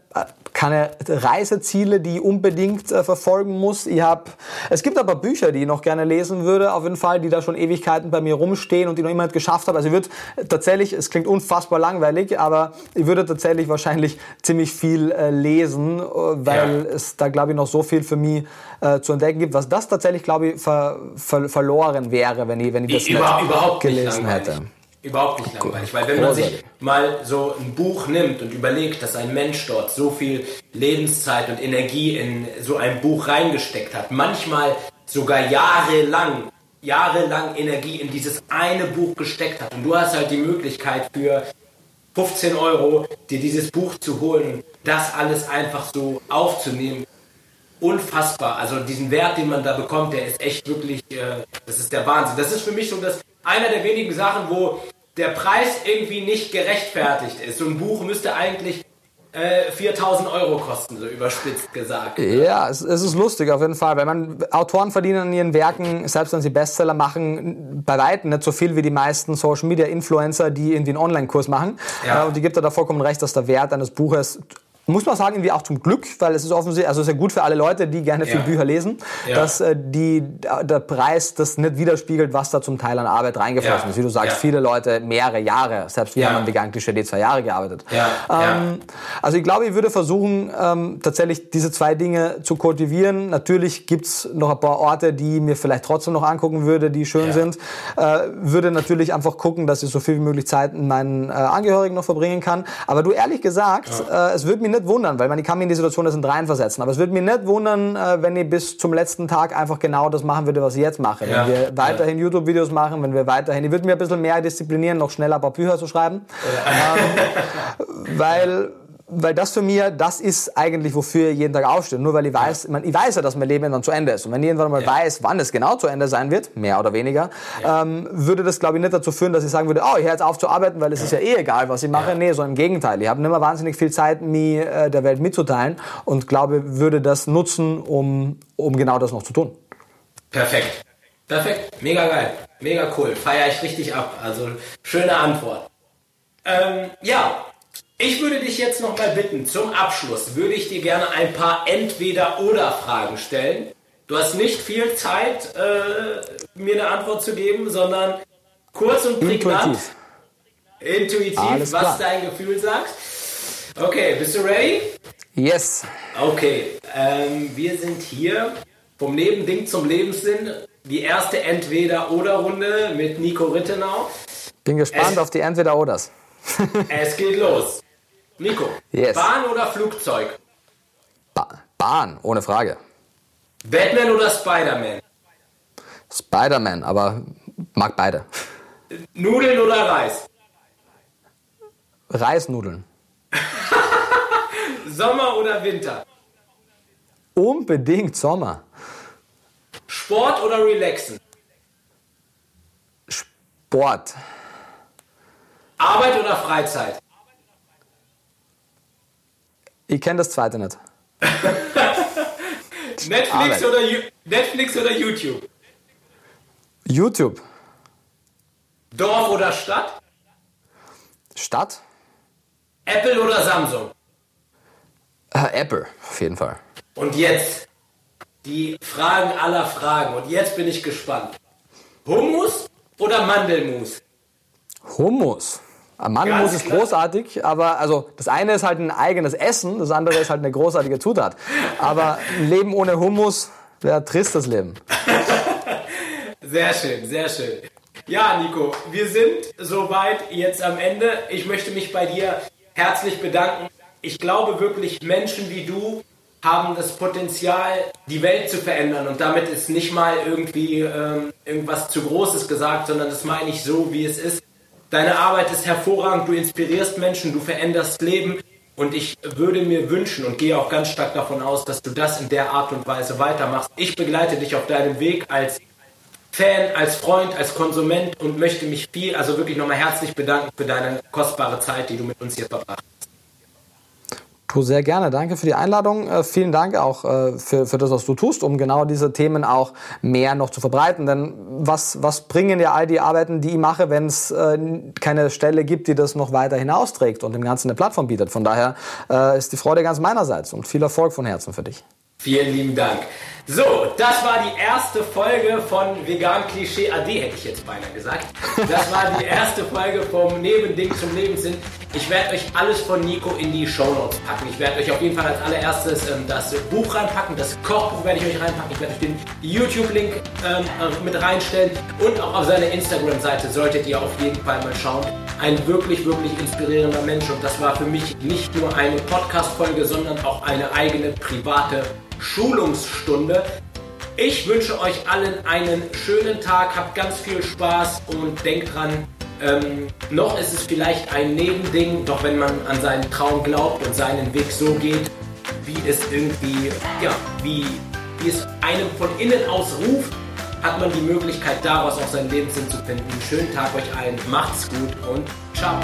keine Reiseziele, die ich unbedingt äh, verfolgen muss. Ich hab, es gibt aber Bücher, die ich noch gerne lesen würde, auf jeden Fall, die da schon Ewigkeiten bei mir rumstehen und die noch immer nicht geschafft habe. Also ich würde tatsächlich, es klingt unfassbar langweilig, aber ich würde tatsächlich wahrscheinlich ziemlich viel äh, lesen, äh, weil ja. es da, glaube ich, noch so viel für mich äh, zu entdecken gibt, was das tatsächlich, glaube ich, ver, ver, verloren wäre, wenn ich, wenn ich das Über, nicht überhaupt gelesen nicht hätte. Überhaupt nicht langweilig, weil wenn man sich mal so ein Buch nimmt und überlegt, dass ein Mensch dort so viel Lebenszeit und Energie in so ein Buch reingesteckt hat, manchmal sogar jahrelang, jahrelang Energie in dieses eine Buch gesteckt hat und du hast halt die Möglichkeit für 15 Euro dir dieses Buch zu holen, das alles einfach so aufzunehmen, unfassbar. Also diesen Wert, den man da bekommt, der ist echt wirklich, äh, das ist der Wahnsinn. Das ist für mich so das einer der wenigen Sachen, wo der Preis irgendwie nicht gerechtfertigt ist. So ein Buch müsste eigentlich äh, 4000 Euro kosten, so überspitzt gesagt. Ja, es, es, ist lustig auf jeden Fall, weil man Autoren verdienen an ihren Werken, selbst wenn sie Bestseller machen, bei weitem nicht so viel wie die meisten Social Media Influencer, die irgendwie einen Online-Kurs machen. Ja. Äh, und die gibt da vollkommen recht, dass der Wert eines Buches muss man sagen, irgendwie auch zum Glück, weil es ist offensichtlich, also es ist ja gut für alle Leute, die gerne viel ja. Bücher lesen, ja. dass äh, die, der Preis das nicht widerspiegelt, was da zum Teil an Arbeit reingeflossen ist. Wie du sagst, viele Leute mehrere Jahre, selbst wir haben an Vegan Klischee zwei Jahre gearbeitet. Ähm, also ich glaube, ich würde versuchen, ähm, tatsächlich diese zwei Dinge zu kultivieren. Natürlich gibt's noch ein paar Orte, die mir vielleicht trotzdem noch angucken würde, die schön sind. Äh, würde natürlich einfach gucken, dass ich so viel wie möglich Zeit mit meinen äh, Angehörigen noch verbringen kann. Aber du ehrlich gesagt, äh, es würde mir nicht wundern, weil man, ich kann mich in die Situation des Dreien versetzen, aber es würde mich nicht wundern, äh, wenn ich bis zum letzten Tag einfach genau das machen würde, was ich jetzt mache. Ja. Wenn wir weiterhin ja. YouTube-Videos machen, wenn wir weiterhin, ich würde mir ein bisschen mehr disziplinieren, noch schneller ein paar Bücher zu schreiben. Ja. Ähm, weil weil das für mir, das ist eigentlich, wofür ich jeden Tag aufstehe. Nur weil ich weiß, man, ich weiß ja, dass mein Leben dann zu Ende ist. Und wenn ich irgendwann mal ja. weiß, wann es genau zu Ende sein wird, mehr oder weniger, ja. ähm, würde das, glaube ich, nicht dazu führen, dass ich sagen würde, oh, ich höre jetzt auf zu arbeiten, weil es ja. ist ja eh egal, was ich mache. Nee, so im Gegenteil. Ich habe nicht mehr wahnsinnig viel Zeit, mir äh, der Welt mitzuteilen und glaube, würde das nutzen, um, um genau das noch zu tun. Perfekt. Perfekt. Mega geil. Mega cool. Feiere ich richtig ab. Also, schöne Antwort. Ähm, ja, ich würde dich jetzt noch mal bitten, zum Abschluss würde ich dir gerne ein paar Entweder-Oder-Fragen stellen. Du hast nicht viel Zeit, äh, mir eine Antwort zu geben, sondern kurz und prägnant. Intuitiv. Intuitiv, was dein Gefühl sagt. Okay, bist du ready? Yes. Okay, ähm, wir sind hier vom Nebending zum Lebenssinn. Die erste Entweder-Oder-Runde mit Nico Rittenau. Bin gespannt es auf die Entweder-Oders. es geht los. Nico, yes. Bahn oder Flugzeug? Ba Bahn, ohne Frage. Batman oder Spider-Man? Spider-Man, aber mag beide. Nudeln oder Reis? Reisnudeln. Sommer oder Winter? Unbedingt Sommer. Sport oder Relaxen? Sport. Arbeit oder Freizeit? Ich kenne das zweite nicht. Netflix, oder, Netflix oder YouTube? YouTube. Dorf oder Stadt? Stadt. Apple oder Samsung? Äh, Apple, auf jeden Fall. Und jetzt die Fragen aller Fragen. Und jetzt bin ich gespannt. Hummus oder Mandelmus? Hummus. Mandelmus ist großartig, aber also das eine ist halt ein eigenes Essen, das andere ist halt eine großartige Zutat. Aber ein Leben ohne Hummus wäre tristes Leben. Sehr schön, sehr schön. Ja, Nico, wir sind soweit jetzt am Ende. Ich möchte mich bei dir herzlich bedanken. Ich glaube wirklich, Menschen wie du haben das Potenzial, die Welt zu verändern. Und damit ist nicht mal irgendwie ähm, irgendwas zu Großes gesagt, sondern das meine ich so, wie es ist. Deine Arbeit ist hervorragend, du inspirierst Menschen, du veränderst Leben. Und ich würde mir wünschen und gehe auch ganz stark davon aus, dass du das in der Art und Weise weitermachst. Ich begleite dich auf deinem Weg als Fan, als Freund, als Konsument und möchte mich viel, also wirklich nochmal herzlich bedanken für deine kostbare Zeit, die du mit uns hier verbracht hast. Puh, sehr gerne. Danke für die Einladung. Äh, vielen Dank auch äh, für, für das, was du tust, um genau diese Themen auch mehr noch zu verbreiten. Denn was, was bringen ja all die Arbeiten, die ich mache, wenn es äh, keine Stelle gibt, die das noch weiter hinausträgt und dem Ganzen eine Plattform bietet? Von daher äh, ist die Freude ganz meinerseits und viel Erfolg von Herzen für dich. Vielen lieben Dank. So, das war die erste Folge von Vegan Klischee AD, hätte ich jetzt beinahe gesagt. Das war die erste Folge vom Nebending zum Lebenssinn. Ich werde euch alles von Nico in die Show Notes packen. Ich werde euch auf jeden Fall als allererstes ähm, das Buch reinpacken, das Kochbuch werde ich euch reinpacken. Ich werde euch den YouTube-Link ähm, äh, mit reinstellen und auch auf seine Instagram-Seite solltet ihr auf jeden Fall mal schauen. Ein wirklich, wirklich inspirierender Mensch und das war für mich nicht nur eine Podcast-Folge, sondern auch eine eigene private Schulungsstunde. Ich wünsche euch allen einen schönen Tag, habt ganz viel Spaß und denkt dran, ähm, noch ist es vielleicht ein Nebending, doch wenn man an seinen Traum glaubt und seinen Weg so geht, wie es irgendwie, ja, wie, wie es einem von innen aus ruft, hat man die Möglichkeit, daraus auch seinen Lebenssinn zu finden. Schönen Tag euch allen, macht's gut und ciao.